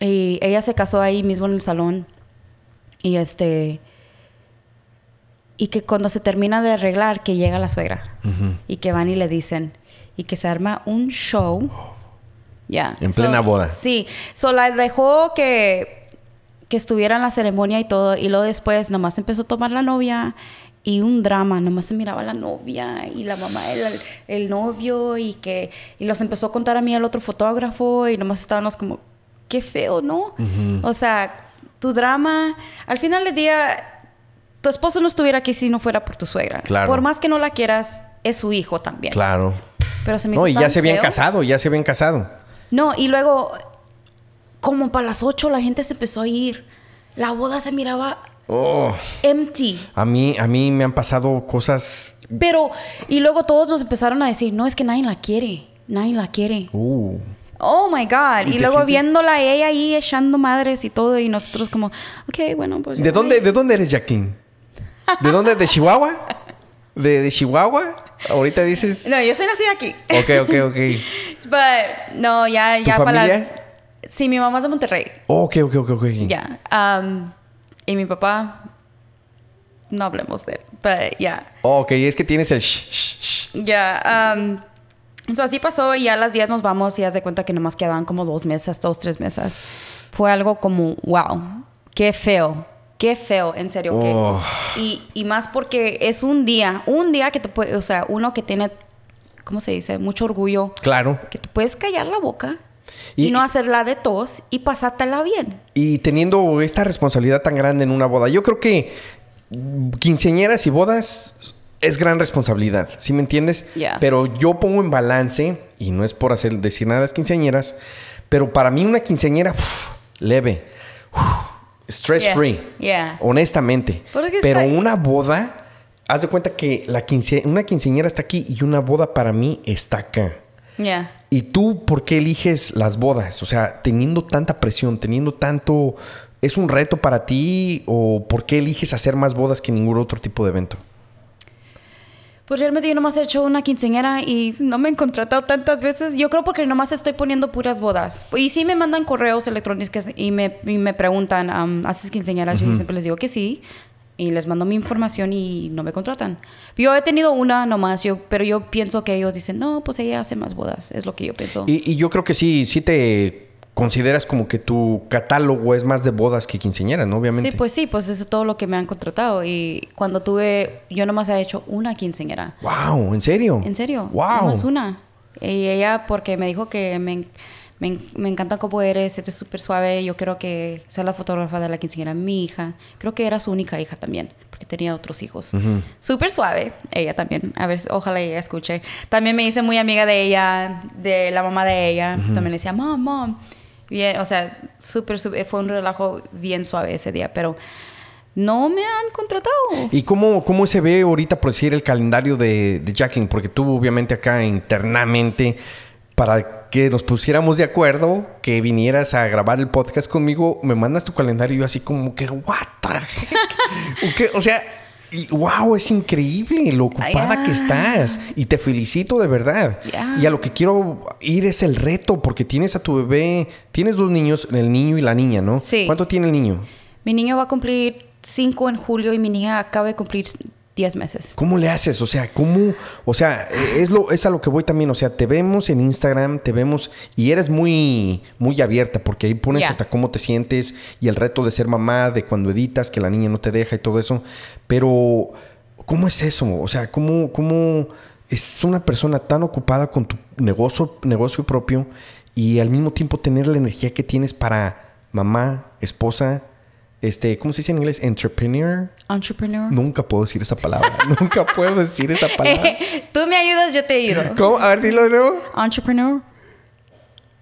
Y ella se casó ahí mismo en el salón. Y este. Y que cuando se termina de arreglar, que llega la suegra. Y que van y le dicen. Y que se arma un show. Ya. En plena boda. Sí. So la dejó que, que estuviera en la ceremonia y todo. Y luego después nomás empezó a tomar la novia. Y un drama, nomás se miraba la novia y la mamá del el novio y que y los empezó a contar a mí el otro fotógrafo y nomás estábamos como qué feo, ¿no? O sea, tu drama, al final del día tu esposo no estuviera aquí si no fuera por tu suegra. Claro. Por más que no la quieras, es su hijo también. Claro. Pero se me No, hizo y ya se habían feo. casado, ya se habían casado. No, y luego, como para las 8 la gente se empezó a ir. La boda se miraba Oh, empty. a mí, a mí me han pasado cosas. Pero, y luego todos nos empezaron a decir, no, es que nadie la quiere. Nadie la quiere. Uh. Oh my God. ¿Y luego sientes- viéndola ella ahí echando madres y todo, y nosotros como, ok, bueno, pues. ¿De dónde, bye". ¿De dónde eres, Jacqueline? ¿De dónde? ¿De Chihuahua? ¿De, de Chihuahua? Ahorita dices. No, yo soy nacida aquí. Ok, ok, ok. But, no, ya, ¿Tu ya para las. Sí, mi mamá es de Monterrey. Ok, ok, ok, ok. Ya. Um, y mi papá. No hablemos de él. But, ya. Ok, es que tienes el shh, shh, shh. Ya. um, so así pasó y ya a las 10 nos vamos y haz de cuenta que nomás quedaban como dos mesas, dos, tres mesas. Fue algo como, wow, qué feo, qué feo, en serio. que- Oh. y, y más porque es un día, un día que te puede, o sea, uno que tiene, ¿cómo se dice? Mucho orgullo. Claro. Que tú puedes callar la boca Y- y, no hacerla de tos y pasártela bien. Y teniendo esta responsabilidad tan grande en una boda, yo creo que quinceañeras y bodas es gran responsabilidad, ¿sí me entiendes? Pero yo pongo en balance, y no es por hacer, decir nada a las quinceañeras, pero para mí una quinceañera uf, leve. stress Yeah, free. yeah. Honestamente. Pero está- una boda, haz de cuenta que la quince, una quinceañera está aquí y una boda para mí está acá. Yeah. ¿Y tú por qué eliges las bodas? O sea, teniendo tanta presión, teniendo tanto... ¿Es un reto para ti o por qué eliges hacer más bodas que ningún otro tipo de evento? Pues realmente yo nomás he hecho una quinceañera y no me han contratado tantas veces. Yo creo porque nomás estoy poniendo puras bodas. Y sí me mandan correos electrónicos y me, y me preguntan, um, ¿haces quinceañeras? Y yo siempre les digo que sí. Y les mando mi información y no me contratan. Yo he tenido una nomás, yo, pero yo pienso que ellos dicen, no, pues ella hace más bodas. Es lo que yo pienso. Y, y yo creo que sí, sí te consideras como que tu catálogo es más de bodas que quinceañeras, ¿no? Obviamente. Sí, pues sí, pues eso es todo lo que me han contratado. Y cuando tuve, yo nomás he hecho una quinceañera. Wow, ¿en serio? ¿En serio? Wow. Nomás una. Y ella, porque me dijo que me, me, me encanta cómo eres, eres súper suave. Yo creo que sea la fotógrafa de la quinceañera, mi hija. Creo que era su única hija también, porque tenía otros hijos. Súper suave, ella también. A ver, ojalá ella escuche. También me hice muy amiga de ella, de la mamá de ella. También le decía, mom, mom. Bien, o sea, súper, súper- fue un relajo bien suave ese día, pero no me han contratado. ¿Y cómo, cómo se ve ahorita, por decir, el calendario de, de Jacqueline? Porque tú, obviamente, acá internamente, para que nos pusiéramos de acuerdo, que vinieras a grabar el podcast conmigo, me mandas tu calendario y yo así como que, what the heck? ¿O sea, y, wow, es increíble lo ocupada que estás. Y te felicito de verdad. Y a lo que quiero ir es el reto, porque tienes a tu bebé, tienes dos niños, el niño y la niña, ¿no? Sí. ¿Cuánto tiene el niño? Mi niño va a cumplir 5 en julio y mi niña acaba de cumplir 10 meses. ¿Cómo le haces? O sea, ¿cómo? O sea, es, lo, es a lo que voy también. O sea, te vemos en Instagram, te vemos y eres muy, muy abierta porque ahí pones hasta cómo te sientes y el reto de ser mamá, de cuando editas, que la niña no te deja y todo eso. Pero, ¿cómo es eso? O sea, ¿cómo, cómo es una persona tan ocupada con tu negocio, negocio propio y al mismo tiempo tener la energía que tienes para mamá, esposa, este, ¿cómo se dice en inglés? Entrepreneur. Entrepreneur. Nunca puedo decir esa palabra. Nunca puedo decir esa palabra. Tú me ayudas, yo te ayudo. ¿Cómo? A ver, dilo de nuevo. Entrepreneur.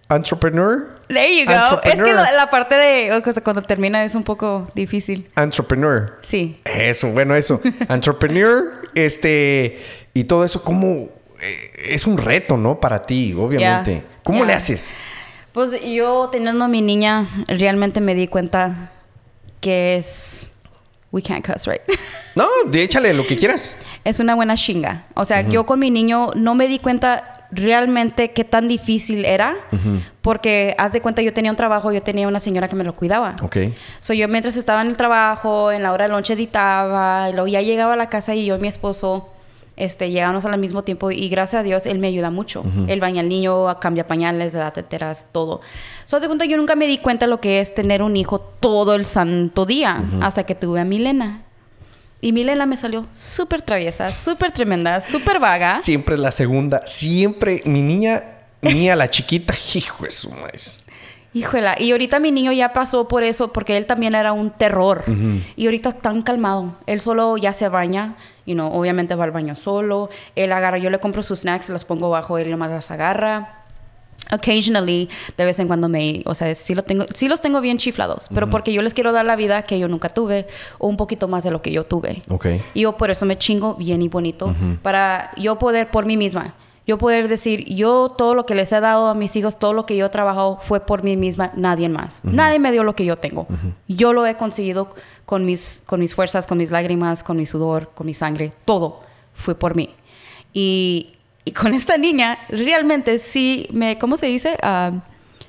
Entrepreneur. There you go. Es que la, la parte de o sea, cuando termina es un poco difícil. Entrepreneur. Sí. Eso, bueno, eso. Entrepreneur, este, y todo eso, ¿cómo? eh, es un reto, ¿no? Para ti, obviamente. ¿Cómo le haces? Pues yo teniendo a mi niña, realmente me di cuenta que es. We can't cuss, right? No, échale lo que quieras. es una buena chinga. O sea, yo con mi niño no me di cuenta realmente qué tan difícil era, porque haz de cuenta yo tenía un trabajo, yo tenía una señora que me lo cuidaba. Ok. So, yo mientras estaba en el trabajo, en la hora de lunch editaba, y luego ya llegaba a la casa y yo y mi esposo este, llegábamos al mismo tiempo y gracias a Dios él me ayuda mucho. Él baña al niño, cambia pañales, da teteras, todo. So, haz de cuenta yo nunca me di cuenta lo que es tener un hijo todo el santo día hasta que tuve a Milena. Y Milena me salió súper traviesa, súper tremenda, súper vaga. Siempre la segunda. Siempre, mi niña, mía, la chiquita, hijo de su madre. Híjola, y ahorita mi niño ya pasó por eso, porque él también era un terror. Y ahorita tan calmado. Él solo ya se baña, y no, obviamente va al baño solo. Él agarra, yo le compro sus snacks, los pongo bajo, él nomás las agarra. Occasionally, de vez en cuando me, o sea, sí, lo tengo, sí los tengo bien chiflados, pero porque yo les quiero dar la vida que yo nunca tuve, o un poquito más de lo que yo tuve. Y yo por eso me chingo bien y bonito. Para yo poder por mí misma. Yo poder decir, yo todo lo que les he dado a mis hijos, todo lo que yo he trabajado fue por mí misma, nadie más. Nadie me dio lo que yo tengo. Yo lo he conseguido con mis, con mis fuerzas, con mis lágrimas, con mi sudor, con mi sangre. Todo fue por mí. Y, y con esta niña, realmente sí me, ¿cómo se dice? Ah,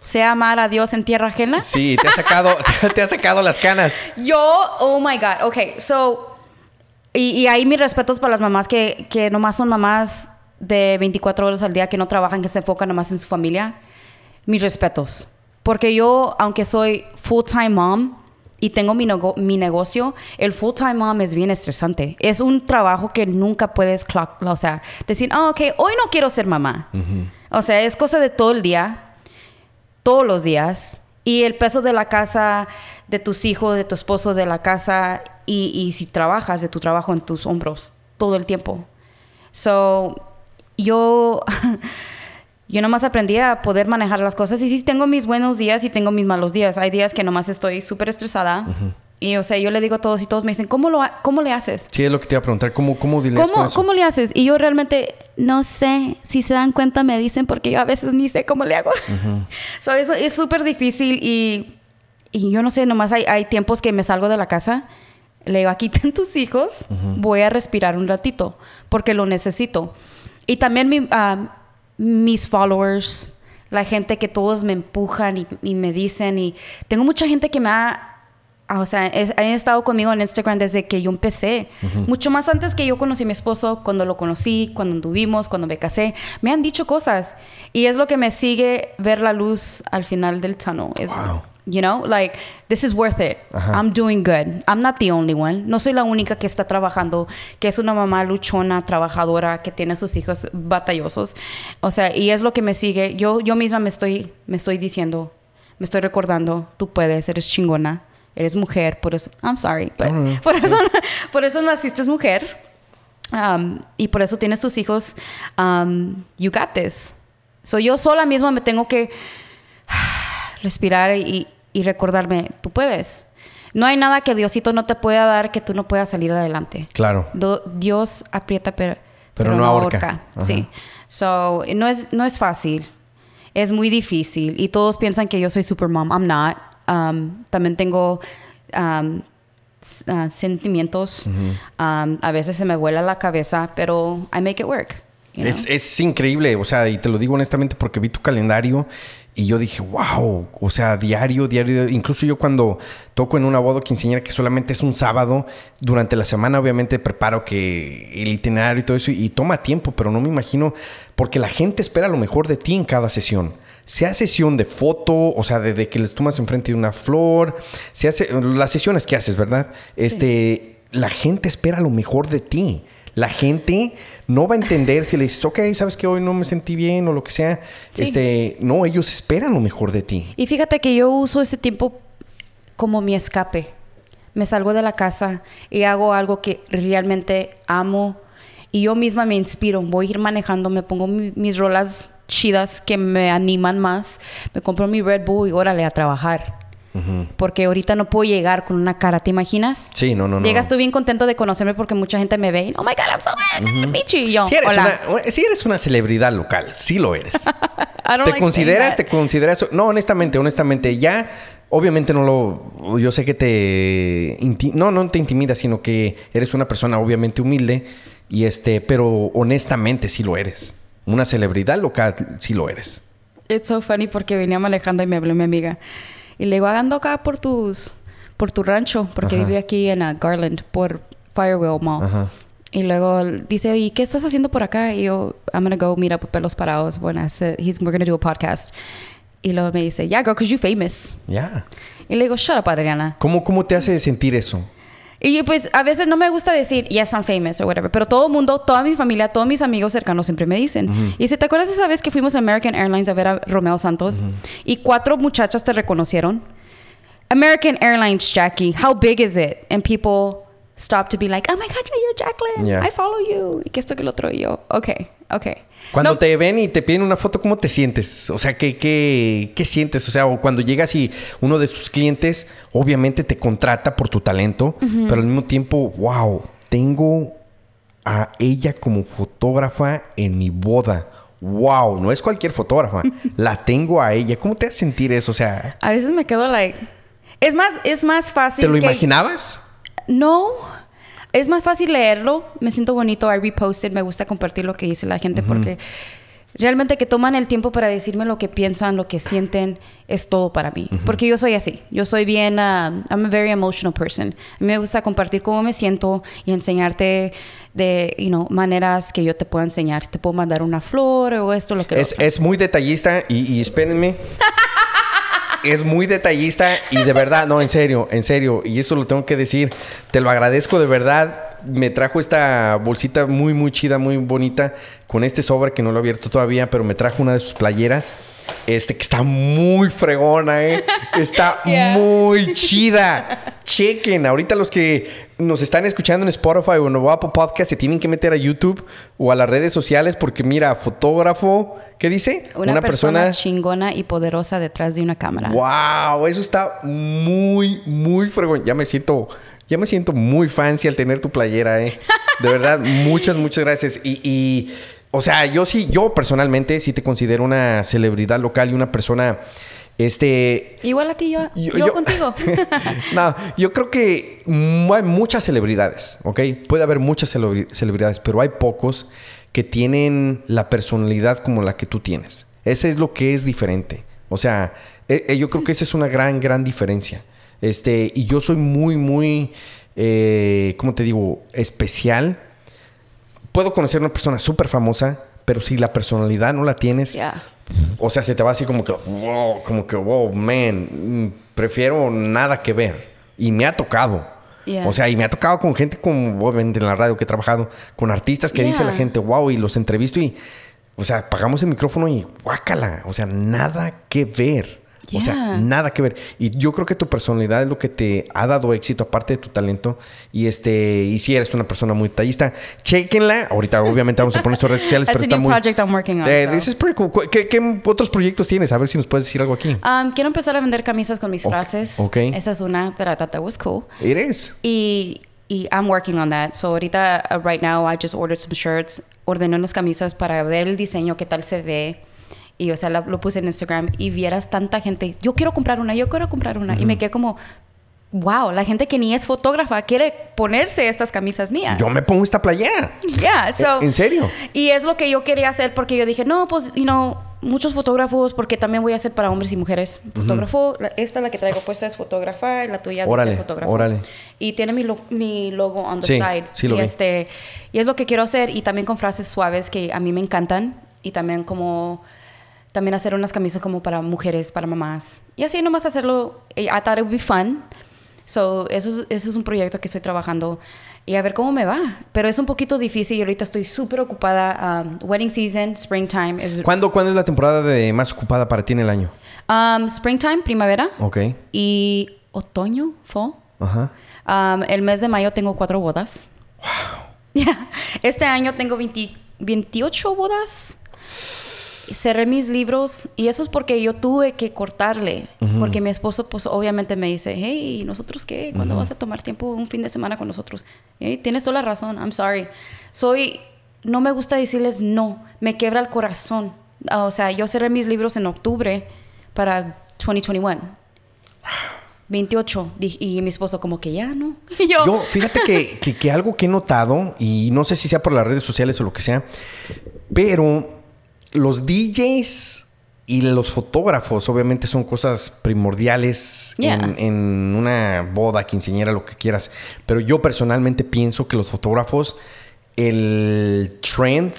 sé amar a Dios en tierra ajena. Sí, te ha sacado, te ha sacado las canas. Yo, oh my God, ok, so, y, y ahí mis respetos para las mamás que, que nomás son mamás de 24 horas al día, que no trabajan, que se enfocan nomás en su familia. Mis respetos. Porque yo, aunque soy full-time mom y tengo mi, nego- mi negocio, el full-time mom es bien estresante. Es un trabajo que nunca puedes, clock, o sea, decir, ah, ok, hoy no quiero ser mamá. O sea, es cosa de todo el día todos los días y el peso de la casa, de tus hijos, de tu esposo, de la casa y, y si trabajas, de tu trabajo en tus hombros todo el tiempo. So, yo, yo nomás aprendí a poder manejar las cosas. Y sí, tengo mis buenos días y tengo mis malos días. Hay días que nomás estoy súper estresada. Y, o sea, yo le digo a todos y todos me dicen, ¿cómo, lo ¿cómo le haces? Sí, es lo que te iba a preguntar. ¿Cómo, cómo, ¿Cómo, ¿Cómo le haces? Y yo realmente no sé. Si se dan cuenta, me dicen porque yo a veces ni sé cómo le hago. so, eso es súper difícil y, y, yo no sé, nomás hay, hay tiempos que me salgo de la casa. Le digo, aquí ten tus hijos. Voy a respirar un ratito porque lo necesito. Y también mi, ah, mis followers, la gente que todos me empujan y, y me dicen. Y tengo mucha gente que me ha Ah, o sea, han estado conmigo en Instagram desde que yo empecé. Mucho más antes que yo conocí a mi esposo, cuando lo conocí, cuando anduvimos, cuando me casé. Me han dicho cosas. Y es lo que me sigue ver la luz al final del tunnel. Es, wow. You know, like, this is worth it. I'm doing good. I'm not the only one. No soy la única que está trabajando, que es una mamá luchona, trabajadora, que tiene sus hijos batallosos. O sea, y es lo que me sigue. Yo, yo misma me estoy, me estoy diciendo, me estoy recordando, tú puedes, eres chingona eres mujer, por eso, I'm sorry, por, eso, por eso naciste mujer um, y por eso tienes tus hijos, um, you got this. So yo sola misma me tengo que respirar y, y, recordarme, tú puedes. No hay nada que Diosito no te pueda dar que tú no puedas salir adelante. Claro. Dios aprieta, pero, pero, no, ahorca. Sí. So, no es, no es fácil. Es muy difícil. Y todos piensan que yo soy super mom. I'm not. Um, también tengo um, uh, sentimientos. Um, a veces se me vuela la cabeza, pero I make it work. es, es, increíble, o sea, y te lo digo honestamente porque vi tu calendario y yo dije, wow, o sea, diario, diario, incluso yo cuando toco en una boda quinceañera que solamente es un sábado, durante la semana obviamente preparo que el itinerario y todo eso y toma tiempo, pero no me imagino, porque la gente espera lo mejor de ti en cada sesión sea sesión de foto, o sea, de, que les tomas enfrente de una flor, se hace, las sesiones que haces, ¿verdad? Este, la gente espera lo mejor de ti. La gente no va a entender si le dices, ok, sabes que hoy no me sentí bien o lo que sea. Este, no, ellos esperan lo mejor de ti. Y fíjate que yo uso ese tiempo como mi escape. Me salgo de la casa y hago algo que realmente amo y yo misma me inspiro. Voy a ir manejando, me pongo mis rolas chidas que me animan más. Me compro mi Red Bull y órale a trabajar. Porque ahorita no puedo llegar con una cara, ¿te imaginas? Sí, no, no, no. Llegas tú bien contento de conocerme porque mucha gente me ve y, oh my God, I'm so uh Y yo, si eres, Una, si eres una celebridad local, sí lo eres. ¿Te consideras, te consideras? No, honestamente, honestamente, ya obviamente no lo. Yo sé que te. No, no te intimida, sino que eres una persona obviamente humilde. Y este, pero honestamente sí lo eres una celebridad local, sí lo eres. It's so funny porque venía manejando y me habló mi amiga. Y le digo, ando acá por tus, por tu rancho, porque vive aquí en uh, Garland, por Firewheel Mall. Y luego dice, ¿y qué estás haciendo por acá? Y yo, I'm gonna go meet up with Pelos Parados. Bueno, he's, we're gonna do a podcast. Y luego me dice, yeah, girl, because you're famous. Yeah. Y le digo, shut up, Adriana. ¿Cómo, cómo te hace sentir eso? Y pues a veces no me gusta decir, yes, I'm famous o whatever, pero todo el mundo, toda mi familia, todos mis amigos cercanos siempre me dicen. Y si te acuerdas esa vez que fuimos a American Airlines a ver a Romeo Santos y cuatro muchachas te reconocieron. American Airlines, Jackie, how big is it? And people stop to be like, oh my God, you're Jacqueline, I follow you. Y que esto que lo otro. Y yo, ok, ok. Cuando te ven y te piden una foto, ¿cómo te sientes? O sea, ¿qué, qué, qué sientes? O sea, cuando llegas y uno de tus clientes obviamente te contrata por tu talento, pero al mismo tiempo, wow, tengo a ella como fotógrafa en mi boda. Wow, no es cualquier fotógrafa, la tengo a ella. ¿Cómo te hace sentir eso? O sea, a veces me quedo like es más es más fácil ¿Te lo imaginabas? No es más fácil leerlo, me siento bonito, I reposted, me gusta compartir lo que dice la gente porque realmente que toman el tiempo para decirme lo que piensan, lo que sienten, es todo para mí. Porque yo soy así, yo soy bien, uh, I'm a very emotional person. A mí me gusta compartir cómo me siento y enseñarte de, you know, maneras que yo te puedo enseñar. Te puedo mandar una flor o esto, lo que... Es, es muy detallista y, y espérenme. es muy detallista y de verdad, no, en serio, en serio, y esto lo tengo que decir, te lo agradezco de verdad. Me trajo esta bolsita muy, muy chida, muy bonita, con este sobre que no lo he abierto todavía, pero me trajo una de sus playeras, este que está muy fregona, ¿eh? Está muy chida. Chequen, ahorita los que nos están escuchando en Spotify o en Apple Podcast, se tienen que meter a YouTube o a las redes sociales porque mira, fotógrafo, ¿qué dice? Una, persona, chingona y poderosa detrás de una cámara. Wow, eso está muy, muy fregón. Ya me siento, ya me siento muy fancy al tener tu playera, eh. De verdad, muchas, muchas gracias. Y, y, o sea, yo sí, yo personalmente sí te considero una celebridad local y una persona este. Igual a ti, yo, yo, contigo. no, yo creo que hay muchas celebridades, ¿ok? Puede haber muchas celebridades, pero hay pocos que tienen la personalidad como la que tú tienes. Ese es lo que es diferente. O sea, e, e, yo creo que esa es una gran, gran diferencia. Este, y yo soy muy, muy, eh, ¿cómo te digo? Especial. Puedo conocer a una persona súper famosa, pero si la personalidad no la tienes, o sea, se te va así como que, wow, como que, wow, man, prefiero nada que ver. Y me ha tocado. O sea, y me ha tocado con gente como, obviamente en la radio que he trabajado, con artistas que dice la gente, wow, y los entrevisto y, o sea, pagamos el micrófono y guácala. O sea, nada que ver. O sea, nada que ver. Y yo creo que tu personalidad es lo que te ha dado éxito, aparte de tu talento. Y este, y si eres una persona muy detallista, chequenla. Ahorita, obviamente, vamos a poner nuestras redes sociales. pero está muy, project I'm working on. Eh, this is pretty cool. ¿Qué, otros proyectos tienes? A ver si nos puedes decir algo aquí. Um, quiero empezar a vender camisas con mis frases. Ok. Esa es una that I thought that was cool. It is. Y, y I'm working on that. So ahorita, uh, right now, I just ordered some shirts. Ordené unas camisas para ver el diseño, qué tal se ve y, o sea, lo puse en Instagram y vieras tanta gente, yo quiero comprar una, yo quiero comprar una. Y me quedé como, wow, la gente que ni es fotógrafa quiere ponerse estas camisas mías. Yo me pongo esta playera. Yeah, so, ¿En serio? Y es lo que yo quería hacer porque yo dije, no, pues, you know, muchos fotógrafos, porque también voy a hacer para hombres y mujeres. Fotógrafo, esta la que traigo puesta es fotógrafa, la tuya órale, es fotógrafo. Órale. Y tiene mi, mi logo on the side. Sí, lo y, este, y es lo que quiero hacer. Y también con frases suaves que a mí me encantan. Y también como también hacer unas camisas como para mujeres, para mamás. Y así nomás hacerlo. I thought it would be fun. So, eso es, es un proyecto que estoy trabajando y a ver cómo me va. Pero es un poquito difícil y ahorita estoy súper ocupada. Um, wedding season, springtime. ¿Cuándo, ¿Cuándo es la temporada de más ocupada para ti en el año? Um, springtime, primavera. Ok. Y otoño, fall. Ajá. Um, el mes de mayo tengo cuatro bodas. Wow. Este año tengo 28 bodas cerré mis libros y eso es porque yo tuve que cortarle, porque mi esposo pues obviamente me dice, hey, ¿nosotros qué? ¿Cuándo vas a tomar tiempo un fin de semana con nosotros? Y tienes toda la razón, I'm sorry. Soy, no me gusta decirles no, me quebra el corazón. O sea, yo cerré mis libros en octubre para 2021. 28. Y mi esposo como que ya, ¿no? yo, fíjate que, que, que algo que he notado, y no sé si sea por las redes sociales o lo que sea, pero los DJs y los fotógrafos, obviamente, son cosas primordiales en, en, una boda, quinceañera, lo que quieras. Pero yo personalmente pienso que los fotógrafos, el trend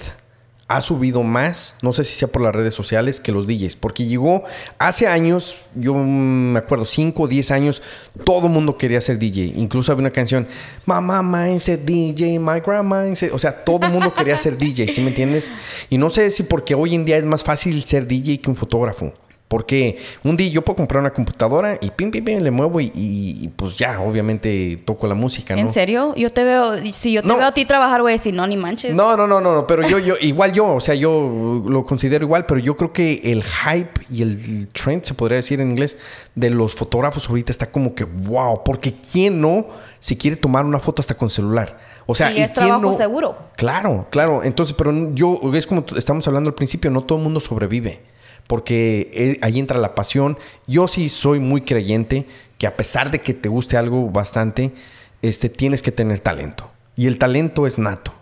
ha subido más, no sé si sea por las redes sociales, que los DJs. Porque llegó hace años, yo me acuerdo, 5 o 10 años, todo el mundo quería ser DJ. Incluso había una canción, Mamá mindset DJ, my grandma O sea, todo el mundo quería ser DJ, ¿sí me entiendes? Y no sé si porque hoy en día es más fácil ser DJ que un fotógrafo. Porque un día yo puedo comprar una computadora y pim, pim, pim, le muevo y, pues ya, obviamente toco la música, ¿no? ¿En serio? Yo te veo, si yo te veo a ti trabajar, güey, si no, ni manches. No, no, no, no, no, pero yo, yo, igual yo, o sea, yo lo considero igual, pero yo creo que el hype y el trend, se podría decir en inglés, de los fotógrafos ahorita está como que wow, porque ¿quién no se quiere tomar una foto hasta con celular? O sea, y, es trabajo seguro. Claro, claro. Entonces, pero yo, es como estamos hablando al principio, no todo el mundo sobrevive porque eh, ahí entra la pasión. Yo sí soy muy creyente que a pesar de que te guste algo bastante, este, tienes que tener talento. Y el talento es nato.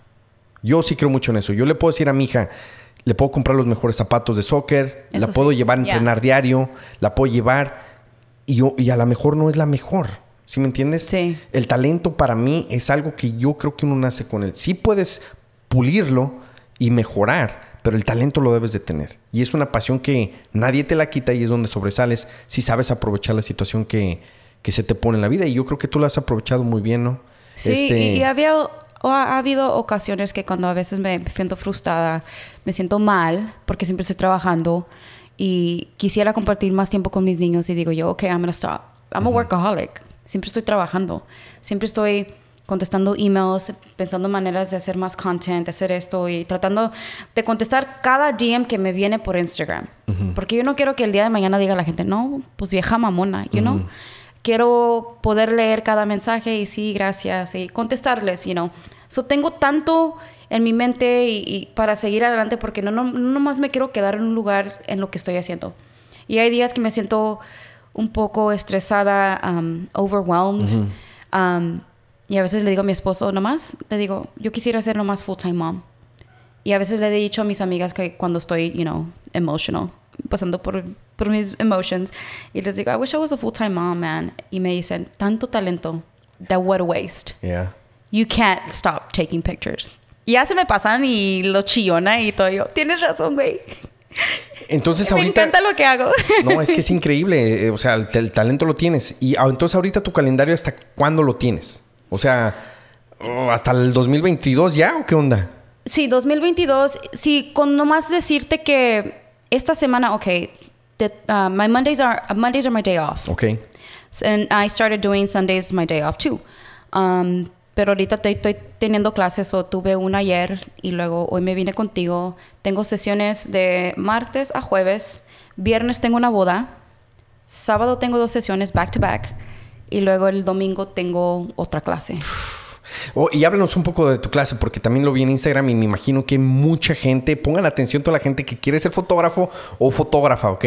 Yo sí creo mucho en eso. Yo le puedo decir a mi hija, le puedo comprar los mejores zapatos de soccer, la puedo llevar a entrenar diario, la puedo llevar y, yo, y a lo mejor no es la mejor. ¿Sí me entiendes? Sí. El talento para mí es algo que yo creo que uno nace con él. Sí puedes pulirlo y mejorar, pero el talento lo debes de tener. Y es una pasión que nadie te la quita y es donde sobresales si sabes aprovechar la situación que, se te pone en la vida. Y yo creo que tú la has aprovechado muy bien, ¿no? Sí, este y había, ha habido ocasiones que cuando a veces me siento frustrada, me siento mal, porque siempre estoy trabajando y quisiera compartir más tiempo con mis niños y digo yo, ok, I'm gonna stop. I'm a workaholic. Siempre estoy trabajando. Siempre estoy contestando emails, pensando maneras de hacer más content, hacer esto y tratando de contestar cada DM que me viene por Instagram. Porque yo no quiero que el día de mañana diga la gente, no, pues vieja mamona, you know. Quiero poder leer cada mensaje y sí, gracias, y contestarles, you know. So tengo tanto en mi mente y, para seguir adelante porque no, no, no nomás me quiero quedar en un lugar en lo que estoy haciendo. Y hay días que me siento un poco estresada, um, overwhelmed. Um, y a veces le digo a mi esposo, nomás, le digo, yo quisiera ser nomás full-time mom. Y a veces le he dicho a mis amigas que cuando estoy, you know, emotional, pasando por, por mis emotions, y les digo, I wish I was a full-time mom, man. Y me dicen, tanto talento, that what a waste. Yeah. You can't stop taking pictures. Y ya se me pasan y lo chillona y todo. Yo, tienes razón, güey. Entonces Me ahorita... encanta lo que hago. No, es que es increíble. eh, O sea, el, el talento lo tienes. Y ah, entonces ahorita tu calendario, ¿hasta cuándo lo tienes? O sea, oh, ¿hasta el 2022 ya o qué onda? Sí, 2022. Sí, con nomás decirte que esta semana, ok, that, uh, my Mondays are Mondays are my day off, Ok. and I started doing Sundays my day off too. Um, pero ahorita te- estoy teniendo clases o tuve una ayer y luego hoy me vine contigo. Tengo sesiones de martes a jueves. Viernes tengo una boda. Sábado tengo dos sesiones back to back. Y luego el domingo tengo otra clase. Oh, y háblanos un poco de tu clase, porque también lo vi en Instagram y me imagino que mucha gente, pongan atención toda la gente que quiere ser fotógrafo o fotógrafa, ¿ok?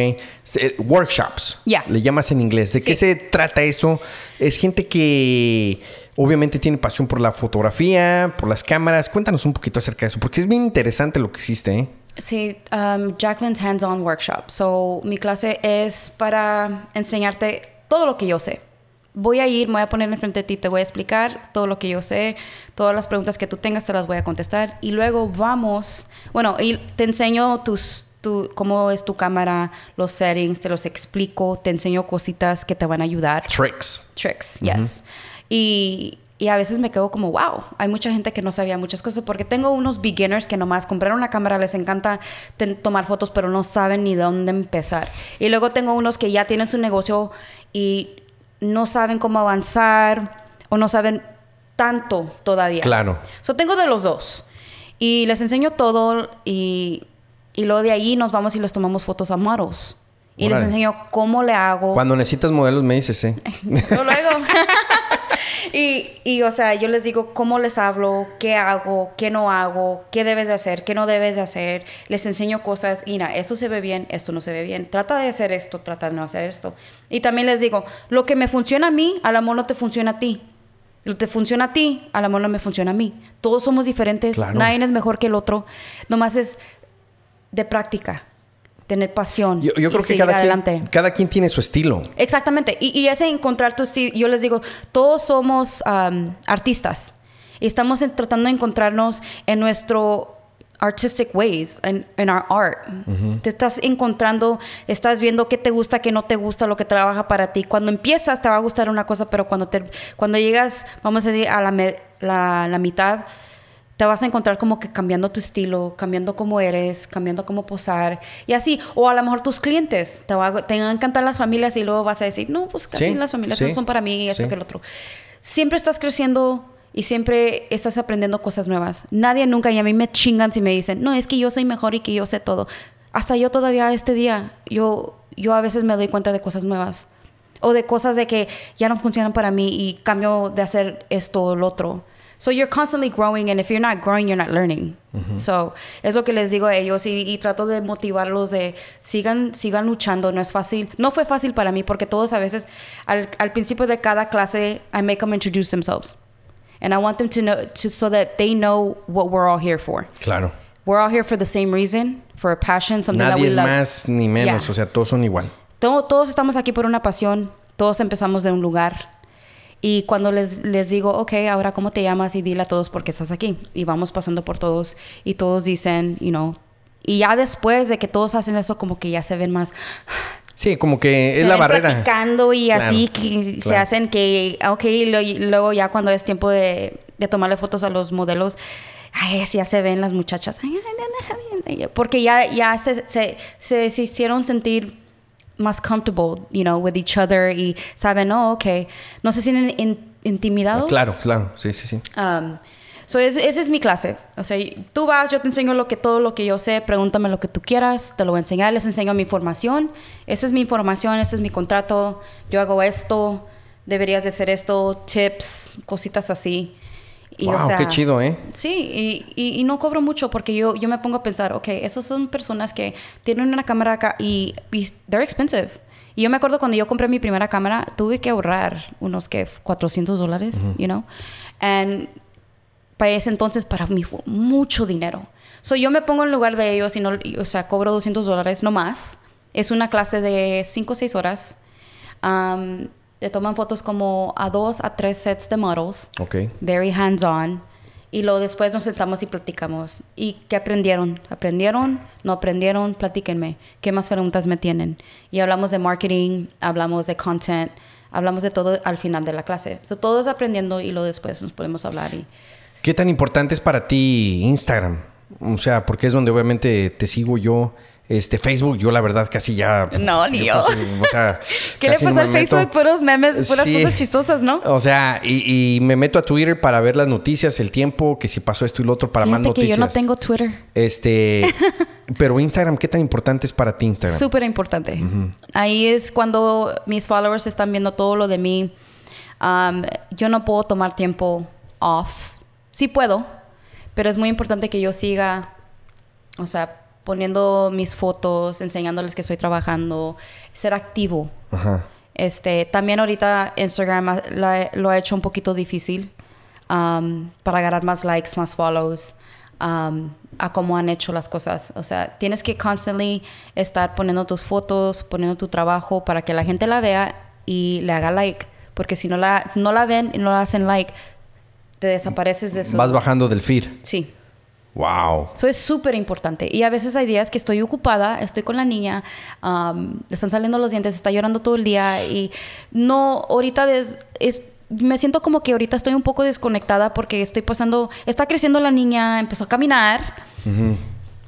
Workshops. Ya. Le llamas en inglés. ¿De qué se trata eso? Es gente que obviamente tiene pasión por la fotografía, por las cámaras. Cuéntanos un poquito acerca de eso, porque es bien interesante lo que hiciste, ¿eh? Sí, um, Jacqueline's Hands-On Workshop. So, mi clase es para enseñarte todo lo que yo sé. Voy a ir, me voy a poner enfrente de ti, te voy a explicar todo lo que yo sé, todas las preguntas que tú tengas te las voy a contestar y luego vamos, bueno, y te enseño tus, tu, cómo es tu cámara, los settings, te los explico, te enseño cositas que te van a ayudar Tricks. tricks, yes. y, y a veces me quedo como, wow, hay mucha gente que no sabía muchas cosas porque tengo unos beginners que nomás compraron una cámara, les encanta tomar fotos, pero no saben ni de dónde empezar. Y luego tengo unos que ya tienen su negocio y no saben cómo avanzar o no saben tanto todavía. Claro. So, tengo de los dos. Y les enseño todo y, y luego de ahí nos vamos y les tomamos fotos a models. Y les enseño cómo le hago. Cuando necesitas modelos me dices, ¿eh? Yo luego. Y, y, o sea, yo les digo cómo les hablo, qué hago, qué no hago, qué debes de hacer, qué no debes de hacer. Les enseño cosas. Y nada, esto se ve bien, esto no se ve bien. Trata de hacer esto, trata de no hacer esto. Y también les digo, lo que me funciona a mí, al amor no te funciona a ti. Lo que te funciona a ti, al amor no me funciona a mí. Todos somos diferentes, Claro. nadie es mejor que el otro. Nomás es de práctica, tener pasión. Yo, yo y creo que seguir cada adelante. quien, cada quien tiene su estilo. Exactamente. Y, y ese encontrar tu estilo, yo les digo, todos somos um, artistas y estamos en- tratando de encontrarnos en nuestro artistic ways, en, en our art. Te estás encontrando, estás viendo qué te gusta, qué no te gusta, lo que trabaja para ti. Cuando empiezas te va a gustar una cosa, pero cuando, te, cuando llegas, vamos a decir, a la, me- la, la mitad, te vas a encontrar como que cambiando tu estilo, cambiando cómo eres, cambiando cómo posar y así. O a lo mejor tus clientes, te, va, a- te van a encantar las familias y luego vas a decir, no, pues casi Sí, las familias sí, no son para mí, esto sí. que el otro. Siempre estás creciendo y siempre estás aprendiendo cosas nuevas. Nadie nunca, y a mí me chingan si me dicen, no, es que yo soy mejor y que yo sé todo. Hasta yo todavía este día, yo, yo a veces me doy cuenta de cosas nuevas. O de cosas de que ya no funcionan para mí y cambio de hacer esto o lo otro. So you're constantly growing and if you're not growing, you're not learning. So es lo que les digo a ellos y, y trato de motivarlos de sigan, sigan luchando. No es fácil. No fue fácil para mí porque todos a veces al, al principio de cada clase I make them introduce themselves. And I want them to know to, so that they know what we're all here for. Claro. We're all here for the same reason, for a passion, something that Nadie we es love. más ni menos, Yeah. o sea, todos son igual. Todo- todos estamos aquí por una pasión, todos empezamos de un lugar. Y cuando les, les digo, ok, ahora cómo te llamas y dile a todos por qué estás aquí. Y vamos pasando por todos y todos dicen, you know. Y ya después de que todos hacen eso, como que ya se ven más. Sí, como que es se la ven barrera. platicando y Claro, así que se claro. hacen que, ok, lo- luego ya cuando es tiempo de, de tomarle fotos a los modelos, ay, ya se ven las muchachas. Porque ya, ya se, se, se, se hicieron sentir más comfortable, you know, with each other y saben, oh, ok, no se sienten in- intimidados. Claro, claro, sí, sí, sí. Um, so es- esa es mi clase. O sea, tú vas, yo te enseño lo que, todo lo que yo sé, pregúntame lo que tú quieras, te lo voy a enseñar, les enseño mi información. Esa es mi información, ese es mi contrato, yo hago esto, deberías de hacer esto, tips, cositas así. Y, wow, o sea, qué chido, ¿eh? Sí, y, y- y no cobro mucho porque yo, yo me pongo a pensar, ok, esos son personas que tienen una cámara acá y, y they're expensive. Y yo me acuerdo cuando yo compré mi primera cámara, tuve que ahorrar unos que 400 dólares, you know. And para ese entonces para mí fue mucho dinero. So yo me pongo en lugar de ellos y no, o sea, cobro 200 dólares, no más. Es una clase de 5 o 6 horas. Um, te toman fotos como a dos a tres sets de models Ok. very hands-on. Y luego después nos sentamos y platicamos. ¿Y qué aprendieron? ¿Aprendieron? ¿No aprendieron? Platíquenme. ¿Qué más preguntas me tienen? Y hablamos de marketing, hablamos de content, hablamos de todo al final de la clase. So, todos aprendiendo y luego después nos podemos hablar. Y... ¿Qué tan importante es para ti Instagram? O sea, porque es donde obviamente te sigo yo. Este, Facebook, yo la verdad casi ya... No, ni yo. o sea, ¿Qué le pasa no al meto. Facebook? Puros memes, puras Sí. cosas chistosas, ¿no? O sea, y, y me meto a Twitter para ver las noticias, el tiempo, que si pasó esto y lo otro, para más Fíjate que noticias. yo no tengo Twitter. Este, pero Instagram, ¿qué tan importante es para ti Instagram? Súper importante. Ahí es cuando mis followers están viendo todo lo de mí. Um, yo no puedo tomar tiempo off. Sí puedo, pero es muy importante que yo siga, o sea, poniendo mis fotos, enseñándoles que estoy trabajando, ser activo. Ajá. Este, también ahorita Instagram la- lo ha hecho un poquito difícil um, para ganar más likes, más follows, um, a cómo han hecho las cosas. O sea, tienes que constantly estar poniendo tus fotos, poniendo tu trabajo para que la gente la vea y le haga like. Porque si no la, no la ven y no la hacen like, te desapareces de su... Vas bajando del feed. Sí. Wow. Eso es súper importante. Y a veces hay días que estoy ocupada, estoy con la niña, um, le están saliendo los dientes, está llorando todo el día y no, ahorita des- es, me siento como que ahorita estoy un poco desconectada porque estoy pasando, está creciendo la niña, empezó a caminar,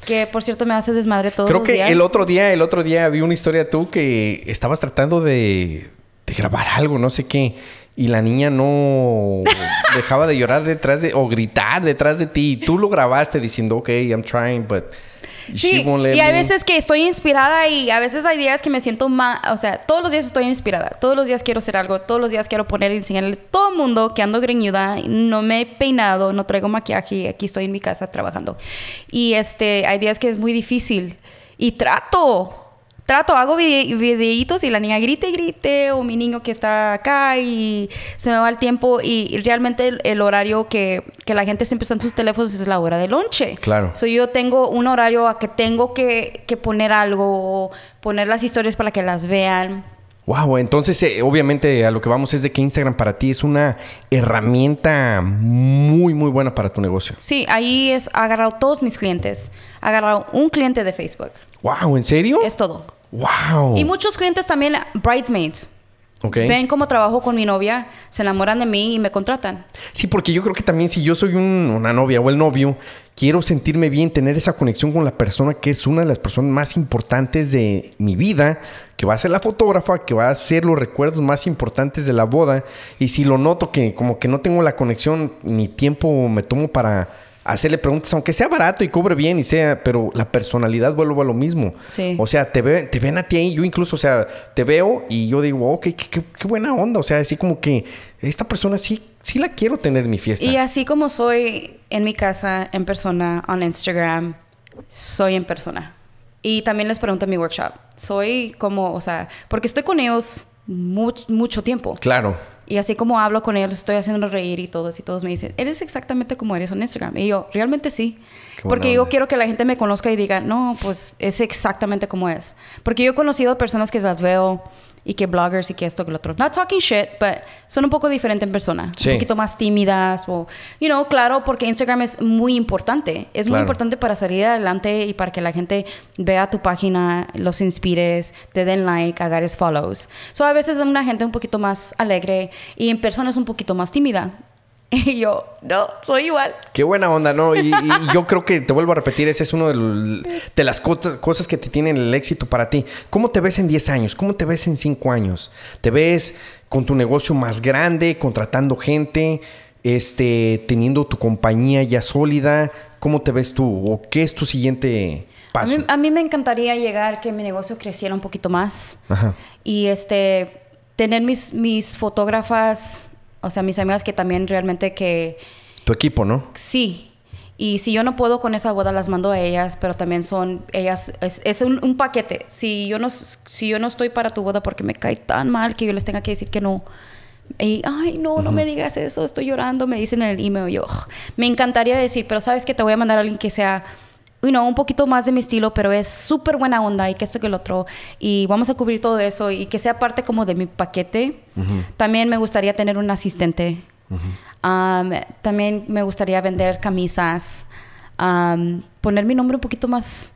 que por cierto me hace desmadre todos Creo los que días. el otro día, el otro día vi una historia tú que estabas tratando de, de grabar algo, no sé qué. Y la niña no dejaba de llorar detrás de, o gritar detrás de ti. Y tú lo grabaste diciendo, ok, I'm trying, but she Sí, won't let y hay me". veces que estoy inspirada y a veces hay días que me siento más, o sea, todos los días estoy inspirada, todos los días quiero hacer algo, todos los días quiero poner y enseñarle a todo el mundo que ando greñuda, no me he peinado, no traigo maquillaje y aquí estoy en mi casa trabajando. Y este, hay días que es muy difícil y trato, trato, hago vide- videitos y la niña grite y grite o mi niño que está acá y se me va el tiempo y realmente el, el horario que, que la gente siempre está en sus teléfonos es la hora de lonche. Claro. So, yo tengo un horario a que tengo que, que poner algo, poner las historias para que las vean. Wow, entonces eh, obviamente a lo que vamos es de que Instagram para ti es una herramienta muy, muy buena para tu negocio. Sí, ahí es agarrado todos mis clientes. Agarrado un cliente de Facebook. Wow, ¿en serio? Es todo. Wow. Y muchos clientes también, bridesmaids. Ok. Ven cómo trabajo con mi novia, se enamoran de mí y me contratan. Sí, porque yo creo que también si yo soy un- una novia o el novio, quiero sentirme bien, tener esa conexión con la persona que es una de las personas más importantes de mi vida, que va a ser la fotógrafa, que va a ser los recuerdos más importantes de la boda. Y si lo noto que como que no tengo la conexión ni tiempo me tomo para hacerle preguntas, aunque sea barato y cobre bien y sea, pero la personalidad vuelvo a lo mismo. Sí. O sea, te, ve- te ven a ti ahí, yo incluso, o sea, te veo y yo digo, ok, qué, qué- qué buena onda. O sea, así como que esta persona sí, sí la quiero tener en mi fiesta. Y así como soy en mi casa, en persona, en Instagram, soy en persona. Y también les pregunto en mi workshop, soy como, o sea, porque estoy con ellos mu- mucho tiempo. Claro. Y así como hablo con ellos, estoy haciendo reír y todos, y todos me dicen, eres exactamente como eres en Instagram. Y yo, realmente sí. Qué Porque yo onda. quiero que la gente me conozca y diga, no, pues es exactamente como es. Porque yo he conocido personas que las veo y que bloggers y que esto, que lo otro. Not talking shit, but son un poco diferentes en persona. Sí. Un poquito más tímidas o, you know, claro, porque Instagram es muy importante. Es muy Claro. importante para salir adelante y para que la gente vea tu página, los inspires, te den like, agarres follows. So a veces es una gente un poquito más alegre y en persona es un poquito más tímida. Y yo, no, soy igual. Qué buena onda, ¿no? Y, y yo creo que te vuelvo a repetir, ese es uno de, de las co cosas que te tienen el éxito para ti. ¿Cómo te ves en 10 años? ¿Cómo te ves en 5 años? ¿Te ves con tu negocio más grande, contratando gente, este, teniendo tu compañía ya sólida? ¿Cómo te ves tú? ¿O qué es tu siguiente paso? A mí, a mí me encantaría llegar que mi negocio creciera un poquito más. Ajá. Y este, tener mis, mis fotógrafas, o sea, mis amigas que también realmente que Tu equipo, ¿no? sí. Y si yo no puedo con esa boda, las mando a ellas, pero también son, ellas, es, es un, un paquete. Si yo, no, si yo no estoy para tu boda porque me cae tan mal que yo les tenga que decir que no. Y, ay, no, no me digas eso, estoy llorando, me dicen en el email. Yo, me encantaría decir, pero sabes que te voy a mandar a alguien que sea, you know, un poquito más de mi estilo, pero es súper buena onda y que esto que el otro. Y vamos a cubrir todo eso y que sea parte como de mi paquete. También me gustaría tener un asistente. Um, también me gustaría vender camisas. um, poner mi nombre un poquito más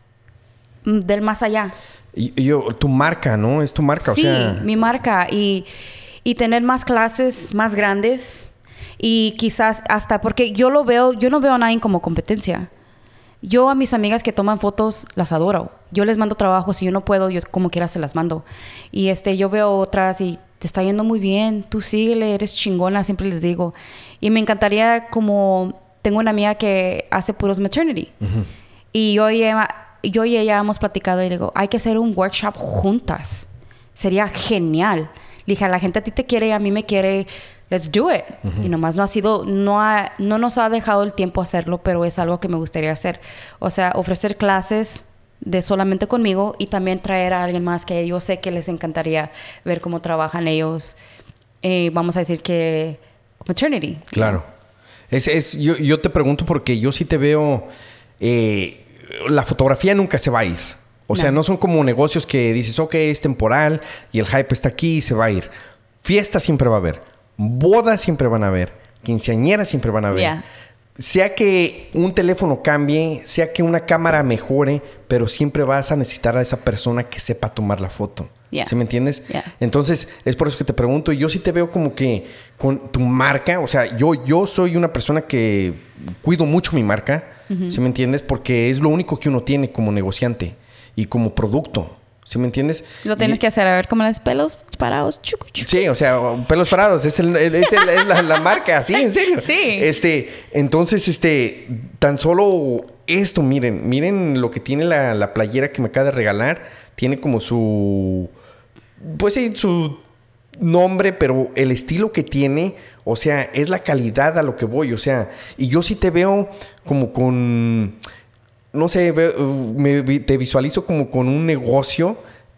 mm, del más allá. Y, y yo, tu marca, ¿no? Es tu marca, sí, o sea. mi marca. Y, y tener más clases más grandes. Y quizás hasta, porque yo lo veo, yo no veo a nadie como competencia. Yo a mis amigas que toman fotos las adoro. Yo les mando trabajo, si yo no puedo, yo como quiera se las mando. Y este, yo veo otras y te está yendo muy bien, tú síguele, eres chingona, siempre les digo. Y me encantaría como, tengo una amiga que hace puros maternity. Y yo y, ella, yo y ella hemos platicado y le digo, hay que hacer un workshop juntas. Sería genial. Le dije, a la gente a ti te quiere y a mí me quiere, let's do it. Y nomás no ha sido, no, ha, no nos ha dejado el tiempo hacerlo, pero es algo que me gustaría hacer. O sea, ofrecer clases de solamente conmigo y también traer a alguien más que yo sé que les encantaría ver cómo trabajan ellos. Eh, vamos a decir que maternity. Claro. Es, es, yo, yo te pregunto porque yo sí te veo. eh, la fotografía nunca se va a ir. O sea, No. no son como negocios que dices, ok, es temporal y el hype está aquí y se va a ir. Fiesta siempre va a haber. Bodas siempre van a haber. Quinceañeras siempre van a haber. Yeah. Sea que un teléfono cambie, sea que una cámara mejore, pero siempre vas a necesitar a esa persona que sepa tomar la foto. Yeah. ¿Sí me entiendes? Yeah. Entonces, es por eso que te pregunto. y Yo sí te veo como que con tu marca, o sea, yo, yo soy una persona que cuido mucho mi marca, ¿sí me entiendes? Porque es lo único que uno tiene como negociante y como producto, ¿sí me entiendes? Lo tienes Y- que hacer, a ver, como los pelos parados. chucu, chucu. Sí, o sea, pelos parados, es, el- el- es, el- es la, la marca, sí, en serio. Sí. Este, entonces, este, tan solo esto, miren, miren lo que tiene la, la playera que me acaba de regalar. Tiene como su, pues sí, su nombre, pero el estilo que tiene, o sea, es la calidad a lo que voy, o sea, y yo sí te veo como con, no sé, veo- me, te visualizo como con un negocio,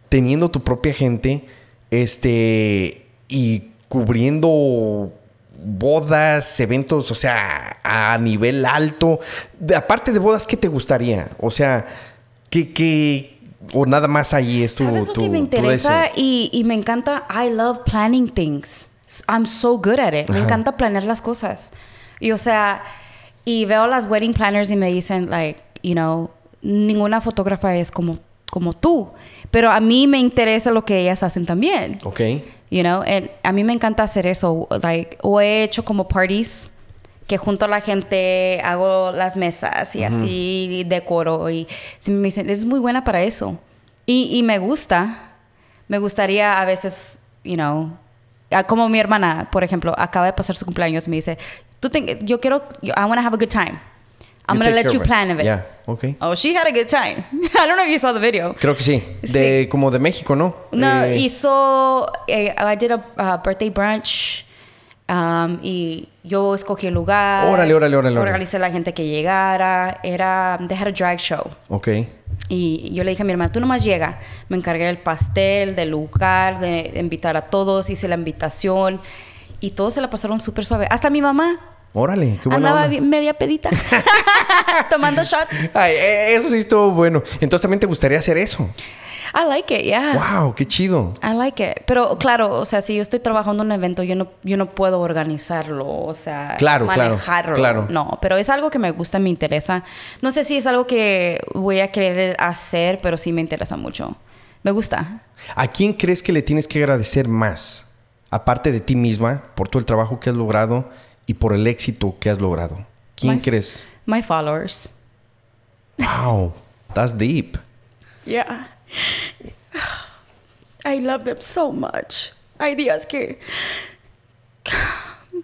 teniendo tu propia gente, este, y cubriendo bodas, eventos, o sea, a nivel alto. De- aparte de bodas, ¿qué te gustaría? O sea, ¿qué, qué, o nada más ahí es tu, ¿Sabes lo tu- que me interesa? Y, y me encanta, I love planning things. I'm so good at it. Me Ajá. encanta planear las cosas. Y o sea, y veo las wedding planners y me dicen, like, you know, ninguna fotógrafa es como, como tú. Pero a mí me interesa lo que ellas hacen también. Ok. You know, and a mí me encanta hacer eso. Like, o he hecho como parties que junto a la gente hago las mesas y así decoro y me dicen, eres muy buena para eso. Y, y me gusta. Me gustaría a veces, you know, como mi hermana, por ejemplo, acaba de pasar su cumpleaños y me dice, Tú te- yo quiero, I want to have a good time. I'm going to let you plan of it. Yeah, ok. Oh, she had a good time. I don't know if you saw the video. Creo que sí. De, Como de México, ¿no? No, Eh, hizo. eh, I did a uh, birthday brunch. um, y yo escogí el lugar. Órale, órale, órale. Organicé la gente que llegara. Era. They had a drag show. Ok. Y yo le dije a mi hermana, tú nomás llega. Me encargué del pastel, del lugar, de, de invitar a todos. Hice la invitación. Y todos se la pasaron súper suave. Hasta mi mamá. Órale, qué buena Andaba onda. media pedita. Tomando shots. Ay, eh, eso sí estuvo bueno. Entonces también te gustaría hacer eso. I like it, yeah. Wow, qué chido. I like it. Pero claro, o sea, si yo estoy trabajando en un evento, yo no, yo no puedo organizarlo, o sea, Claro, claro, manejarlo. claro. No, pero es algo que me gusta, me interesa. No sé si es algo que voy a querer hacer, pero sí me interesa mucho. Me gusta. ¿A quién crees que le tienes que agradecer más? Aparte de ti misma, por todo el trabajo que has logrado y por el éxito que has logrado? ¿Quién My- crees? My followers. Wow, that's deep. Yeah. I love them so much. Hay días que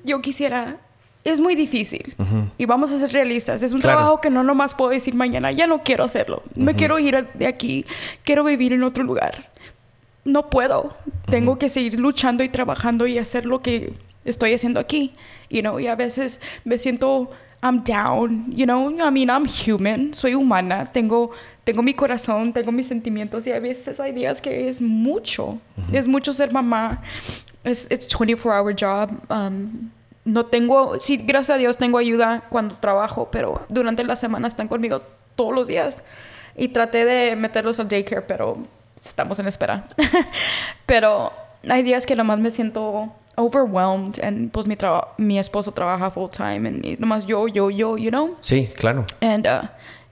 yo quisiera. Es muy difícil. Y vamos a ser realistas. Es un Claro. trabajo que no nomás puedo decir mañana, ya no quiero hacerlo. Me quiero ir de aquí. Quiero vivir en otro lugar. No puedo. Tengo que seguir luchando y trabajando y hacer lo que estoy haciendo aquí. You know, y a veces me siento I'm down, you know, I mean, I'm human, soy humana, tengo tengo mi corazón, tengo mis sentimientos y a veces hay días que es mucho. Es mucho ser mamá. Es it's 24 hour job. Um, no tengo, sí, gracias a Dios tengo ayuda cuando trabajo, pero durante la semana están conmigo todos los días. Y traté de meterlos al daycare, pero estamos en espera. pero hay días que nomás me siento overwhelmed and pues mi, mi esposo trabaja full time and y nomás yo, yo, yo, you know? Sí, claro. And uh,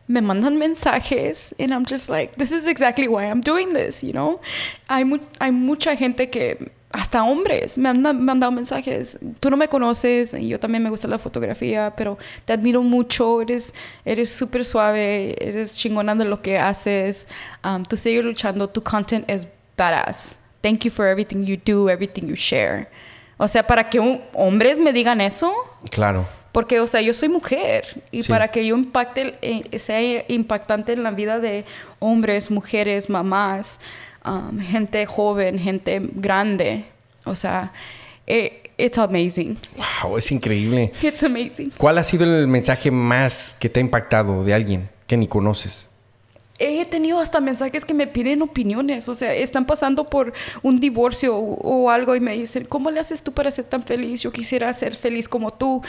me mandan mensajes and I'm just like, this is exactly why I'm doing this, you know? Hay, mu- hay mucha gente que, hasta hombres, me han ma- mandado mensajes. Tú no me conoces, y yo también me gusta la fotografía, pero te admiro mucho, eres eres súper suave, eres chingona de lo que haces, um, tú sigues luchando, tu content es badass. Thank you for everything you do, everything you share. O sea, para que un- hombres me digan eso, Claro. porque, o sea, yo soy mujer y Sí. para que yo impacte, eh, sea impactante en la vida de hombres, mujeres, mamás, um, gente joven, gente grande, o sea, eh, it's amazing. Wow, es increíble. It's amazing. ¿Cuál ha sido el mensaje más que te ha impactado de alguien que ni conoces? He tenido hasta mensajes que me piden opiniones, o sea, están pasando por un divorcio o, o algo y me dicen, ¿cómo le haces tú para ser tan feliz? Yo quisiera ser feliz como tú.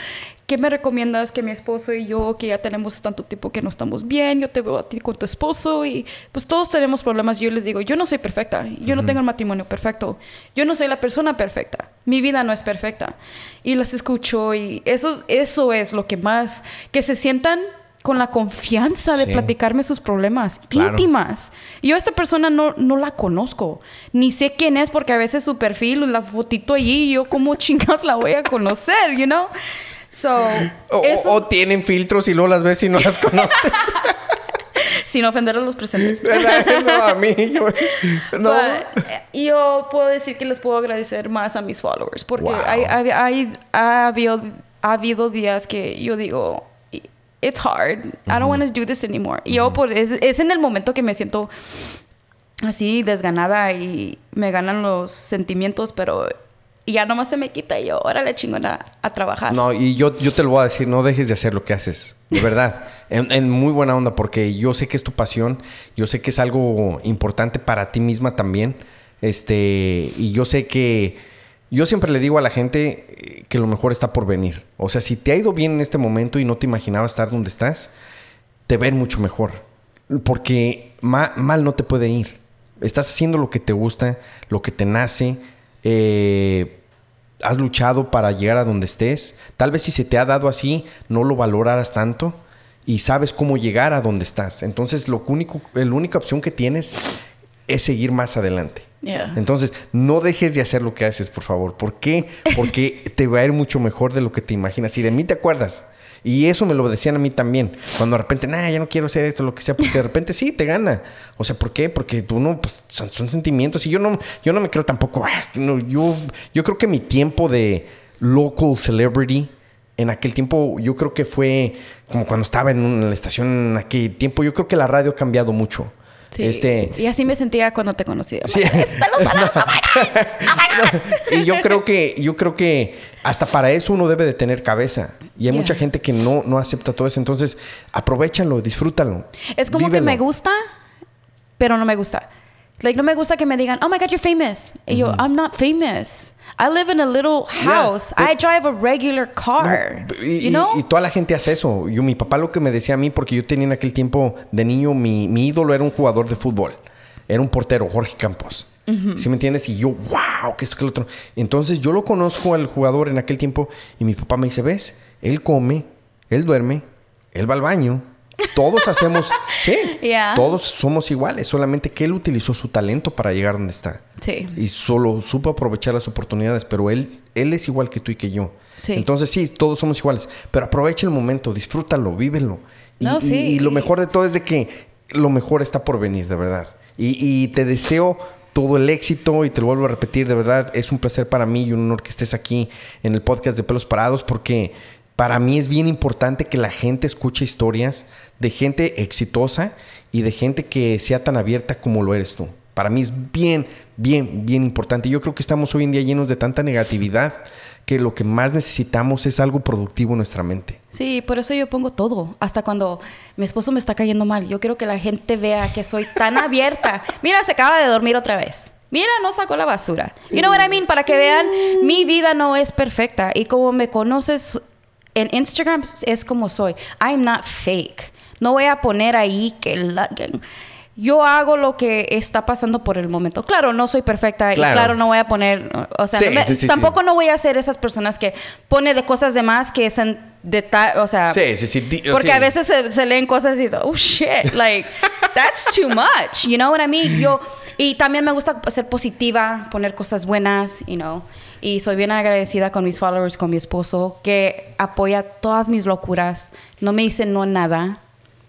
¿Qué me recomiendas que mi esposo y yo, que ya tenemos tanto tiempo que no estamos bien, yo te veo a ti con tu esposo y pues todos tenemos problemas? Yo les digo, yo no soy perfecta, yo no tengo el matrimonio perfecto, yo no soy la persona perfecta, mi vida no es perfecta. Y las escucho y eso, eso es lo que más, que se sientan con la confianza de Sí. platicarme sus problemas Claro. íntimas. Yo a esta persona no, no la conozco, ni sé quién es porque a veces su perfil, la fotito allí, yo como chingados la voy a conocer, you know? So, O, eso- o tienen filtros y luego las ves y no las conoces. sin ofender a los presentes. No, a mí. Yo, no. But, eh, yo puedo decir que les puedo agradecer más a mis followers porque Wow. hay, hay- hay- ha, habido, ha habido días que yo digo, it's hard, I don't want to do this anymore. Yo por, es, es en el momento que me siento así desganada y me ganan los sentimientos, pero ya nomás se me quita y yo, órale chingona, a trabajar. No, y yo, yo te lo voy a decir, no dejes de hacer lo que haces. De verdad. en, en muy buena onda, porque yo sé que es tu pasión. Yo sé que es algo importante para ti misma también. Este, y yo sé que. Yo siempre le digo a la gente eh, que lo mejor está por venir. O sea, si te ha ido bien en este momento y no te imaginabas estar donde estás, te ven mucho mejor. Porque ma- mal no te puede ir. Estás haciendo lo que te gusta, lo que te nace. eh, has luchado para llegar a donde estés. Tal vez si se te ha dado así, no lo valoraras tanto y sabes cómo llegar a donde estás. Entonces, lo único, la única opción que tienes es seguir más adelante. Yeah. Entonces, no dejes de hacer lo que haces, por favor. ¿Por qué? Porque te va a ir mucho mejor de lo que te imaginas. Y de mí te acuerdas. Y eso me lo decían a mí también. Cuando de repente, nah, ya no quiero hacer esto, lo que sea, porque de repente sí te gana. O sea, ¿por qué? Porque tú no, pues son, son sentimientos. Y yo no, yo no me creo tampoco, ah, no, yo, yo creo que mi tiempo de local celebrity en aquel tiempo, yo creo que fue como cuando estaba en, una- en la estación en aquel tiempo. Yo creo que la radio ha cambiado mucho. Sí. Este, Y así me sentía cuando te conocí. Sí. y yo creo que yo creo que hasta para eso uno debe de tener cabeza y hay Yeah. mucha gente que no no acepta todo eso entonces aprovechalo disfrútalo Es como vívelo. que me gusta, pero no me gusta. Like, no me gusta que me digan, oh my God, you're famous. Y yo, I'm not famous. I live in a little house. I drive a regular car. No, y, you know? y- y toda la gente hace eso. Yo, mi papá lo que me decía a mí, porque yo tenía en aquel tiempo de niño, mi, mi ídolo era un jugador de fútbol. Era un portero, Jorge Campos. ¿Sí me entiendes? Y yo, wow, que esto, que lo otro. Entonces yo lo conozco al jugador en aquel tiempo y mi papá me dice, ¿ves? Él come, él duerme, él va al baño. Todos hacemos, sí, Yeah. todos somos iguales, solamente que él utilizó su talento para llegar donde está. Sí. Y solo supo aprovechar las oportunidades, pero él, él es igual que tú y que yo. Sí. Entonces sí, todos somos iguales, pero aprovecha el momento, disfrútalo, vívelo. Y, No, y- sí. y lo mejor de todo es de que lo mejor está por venir, de verdad. Y, y te deseo todo el éxito y te lo vuelvo a repetir, de verdad, es un placer para mí y un honor que estés aquí en el podcast de Pelos Parados porque para mí es bien importante que la gente escuche historias de gente exitosa y de gente que sea tan abierta como lo eres tú. Para mí es bien, bien, bien importante. Yo creo que estamos hoy en día llenos de tanta negatividad que lo que más necesitamos es algo productivo en nuestra mente. Sí, por eso yo pongo todo. Hasta cuando mi esposo me está cayendo mal. Yo quiero que la gente vea que soy tan abierta. Mira, se acaba de dormir otra vez. Mira, no sacó la basura. You know what I mean? Para que vean, mi vida no es perfecta. Y como me conoces en Instagram, es como soy. I'm not fake. No voy a poner ahí que... la- que- yo hago lo que está pasando por el momento. Claro, no soy perfecta Claro. y claro, no voy a poner, o sea, Sí, no me- sí, sí, tampoco no voy a ser esas personas que pone de cosas de más que es en detalle, o sea, Sí, sí, sí. porque a veces se, se leen cosas y oh shit, like that's too much, you know what I mean? Yo y también me gusta ser positiva, poner cosas buenas, you know. Y soy bien agradecida con mis followers, con mi esposo que apoya todas mis locuras, no me dice no a nada.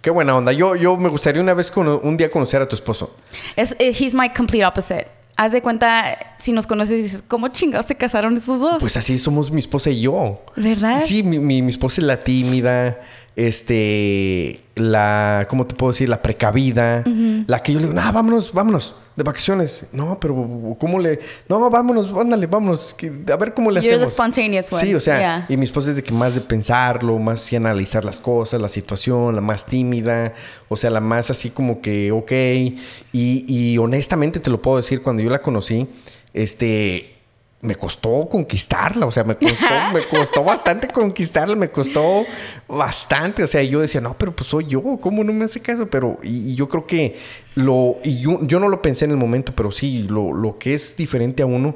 Qué buena onda. Yo, yo me gustaría una vez, un día conocer a tu esposo. Es, eh, he's my complete opposite. Haz de cuenta, si nos conoces, dices, ¿cómo chingados se casaron esos dos? Pues así somos mi esposa y yo. ¿Verdad? Sí, mi, mi- mi esposa es la tímida, este, la, ¿cómo te puedo decir? La precavida, la que yo le digo, no, vámonos, vámonos, de vacaciones. No, pero ¿cómo le? No, vámonos, ándale, vámonos, que- a ver cómo le You're the hacemos. spontaneous one. Sí, o sea, Yeah. y mi esposa es de que más de pensarlo, más de analizar las cosas, la situación, la más tímida, o sea, la más así como que, ok. Y, y honestamente te lo puedo decir, cuando yo la conocí, este, me costó conquistarla, o sea, me costó, me costó bastante conquistarla, me costó bastante, o sea, yo decía, no, pero pues soy yo, ¿cómo no me hace caso? Pero, y, y yo creo que lo, y yo, yo no lo pensé en el momento, pero sí, lo, lo que es diferente a uno,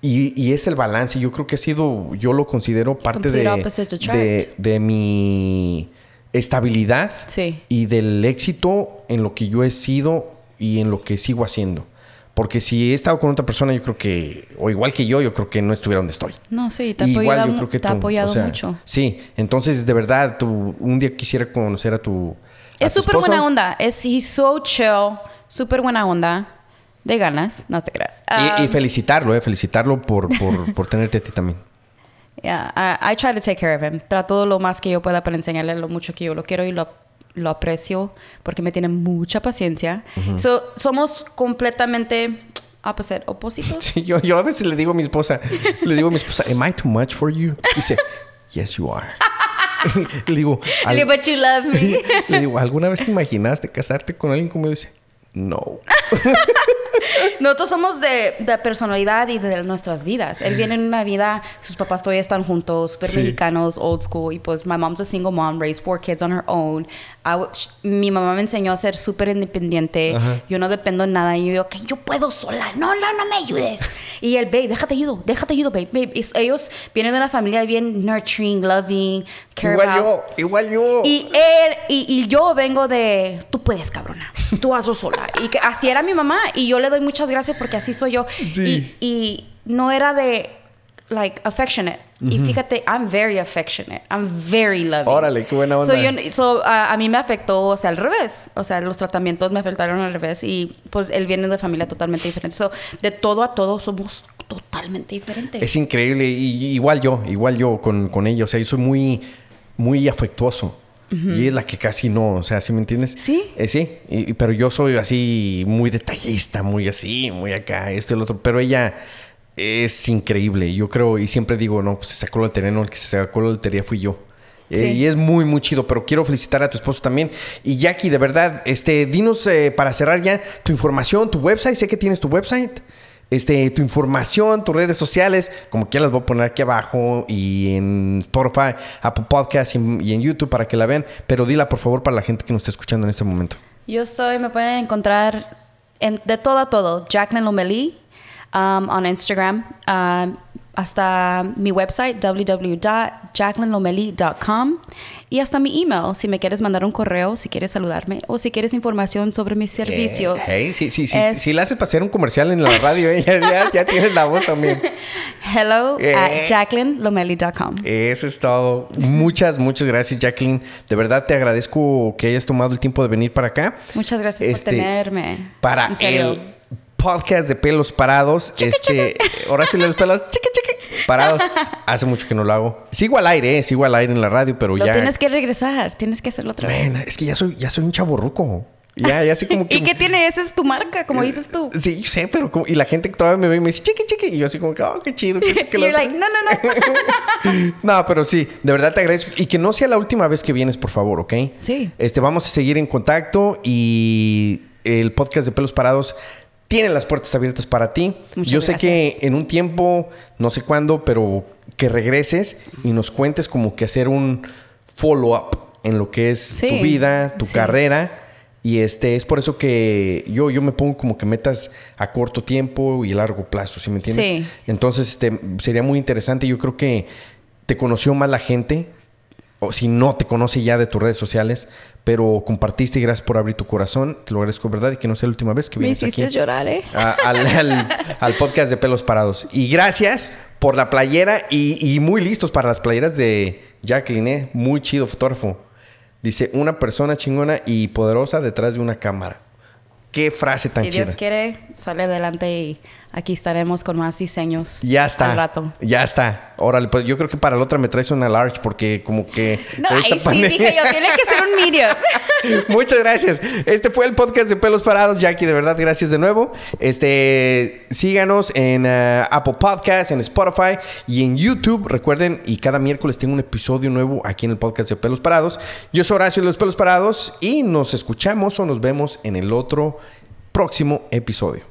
y, y es el balance, yo creo que ha sido, yo lo considero parte de, de, de mi estabilidad Sí. y del éxito en lo que yo he sido y en lo que sigo haciendo. Porque si he estado con otra persona, yo creo que, o igual que yo, yo creo que no estuviera donde estoy. No, sí, te ha Igual apoyado, yo creo que te ha tú, apoyado o sea, mucho. Sí, entonces de verdad, tú, un día quisiera conocer a tu. a Es súper buena onda. Es he's so chill, súper buena onda. De ganas, no te creas. Y, y Um, felicitarlo, eh, felicitarlo por, por, por tenerte a ti también. yeah, I, I try to take care of him. Trato lo más que yo pueda para enseñarle lo mucho que yo lo quiero y lo, lo aprecio porque me tiene mucha paciencia. so, somos completamente opposite, opósitos. Sí, yo, yo a veces le digo a mi esposa, le digo a mi esposa, ¿Am I too much for you? Dice, Yes, you are. le digo, "Al- But you love me. le digo, ¿alguna vez te imaginaste casarte con alguien como yo? Dice, no. Nosotros somos de, de personalidad y de nuestras vidas. Él viene en una vida, sus papás todavía están juntos, súper Sí. mexicanos, old school. Y pues, my mom's a single mom, raised four kids on her own. Mi mamá me enseñó a ser súper independiente. Ajá. Yo no dependo de nada. Y yo, que yo puedo sola. No, no, no me ayudes. Y él, babe, déjate ayudo, déjate ayudo, babe. babe. Y ellos vienen de una familia bien nurturing, loving, care Igual about- yo, igual yo. y él, y, y yo vengo de, tú puedes, cabrona, tú hazlo sola. Y que así era mi mamá, y yo le doy muchas gracias porque así soy yo. Sí. Y, y no era de, like, affectionate. Y fíjate, I'm very affectionate. I'm very loving. Órale, qué buena onda. So, yo- so, a- a mí me afectó, o sea, al revés. O sea, los tratamientos me afectaron al revés. Y pues él viene de familia totalmente diferente. So, de todo a todo somos totalmente diferentes. Es increíble. Y, igual yo, igual yo con, con ella. O sea, yo soy muy, muy afectuoso. Y es la que casi no, o sea, ¿sí me entiendes? Sí. Eh, sí, y- pero yo soy así muy detallista, muy así, muy acá, esto y lo otro. Pero ella es increíble. Yo creo, y siempre digo, no, pues se sacó la lotería, no, el que se sacó la lotería fui yo. Eh, y es muy, muy chido, pero quiero felicitar a tu esposo también. Y Jackie, de verdad, este, dinos eh, para cerrar ya tu información, tu website. Sé que tienes tu website. Este, tu información, tus redes sociales, como quieras, las voy a poner aquí abajo y en Spotify, Apple Podcast y, en- y en YouTube para que la vean. Pero dila, por favor, para la gente que nos está escuchando en este momento. Yo estoy, me pueden encontrar en- de todo a todo. Jacqueline Lomelí um, on Instagram. Um, hasta mi website www.jacquelinelomeli.com y hasta mi email si me quieres mandar un correo, si quieres saludarme o si quieres información sobre mis servicios. Eh, sí, si le haces pasear un comercial en la radio, eh, ya, ya, tienes la voz también. Hello eh. at jacquelinelomeli.com. Eso es todo. Muchas, muchas gracias, Jacqueline. De verdad te agradezco que hayas tomado el tiempo de venir para acá. Muchas gracias por este, tenerme. Para el podcast de pelos parados. este, ahora sí los pelos chiqui, parados. Hace mucho que no lo hago. Sigo al aire, eh, sigo al aire en la radio, pero ya. Tienes que regresar, tienes que hacerlo otra vez. Es que ya soy, ya soy un chaborruco. Ya, ya así como que. ¿Y qué tiene? Esa es tu marca, como dices tú. Sí, yo sé, pero como... Y la gente que todavía me ve y me dice, chiqui, chiqui. Y yo así como que, oh, qué chido. y you're like, no, no, no. no, pero sí, de verdad te agradezco. Y que no sea la última vez que vienes, por favor, ¿ok? Sí. Este, vamos a seguir en contacto y el podcast de Pelos Parados tiene las puertas abiertas para ti. Yo sé que en un tiempo, no sé cuándo, pero que regreses y nos cuentes como que hacer un follow-up en lo que es tu vida, tu carrera. Y este es por eso que yo, yo me pongo como que metas a corto tiempo y a largo plazo, ¿sí me entiendes? Sí. Entonces, este, sería muy interesante. Yo creo que te conoció más la gente o si no te conoce ya de tus redes sociales, pero compartiste y gracias por abrir tu corazón. Te lo agradezco, ¿verdad? Y que no sea la última vez que vienes Me hiciste llorar, ¿eh? al, podcast de Pelos Parados. Y gracias por la playera y, muy listos para las playeras de Jacqueline, ¿eh? Muy chido fotógrafo. Dice, una persona chingona y poderosa detrás de una cámara. Qué frase tan chida. Si Dios quiere, sale adelante y aquí estaremos con más diseños. Ya está. Al rato. Ya está. Órale, pues yo creo que para la otra me traes una large porque como que... No, ahí sí dije yo, tiene que ser un medium. Muchas gracias. Este fue el podcast de Pelos Parados, Jackie. De verdad, gracias de nuevo. Este, síganos en uh, Apple Podcasts, en Spotify y en YouTube. Recuerden, y cada miércoles tengo un episodio nuevo aquí en el podcast de Pelos Parados. Yo soy Horacio de los Pelos Parados y nos escuchamos o nos vemos en el otro próximo episodio.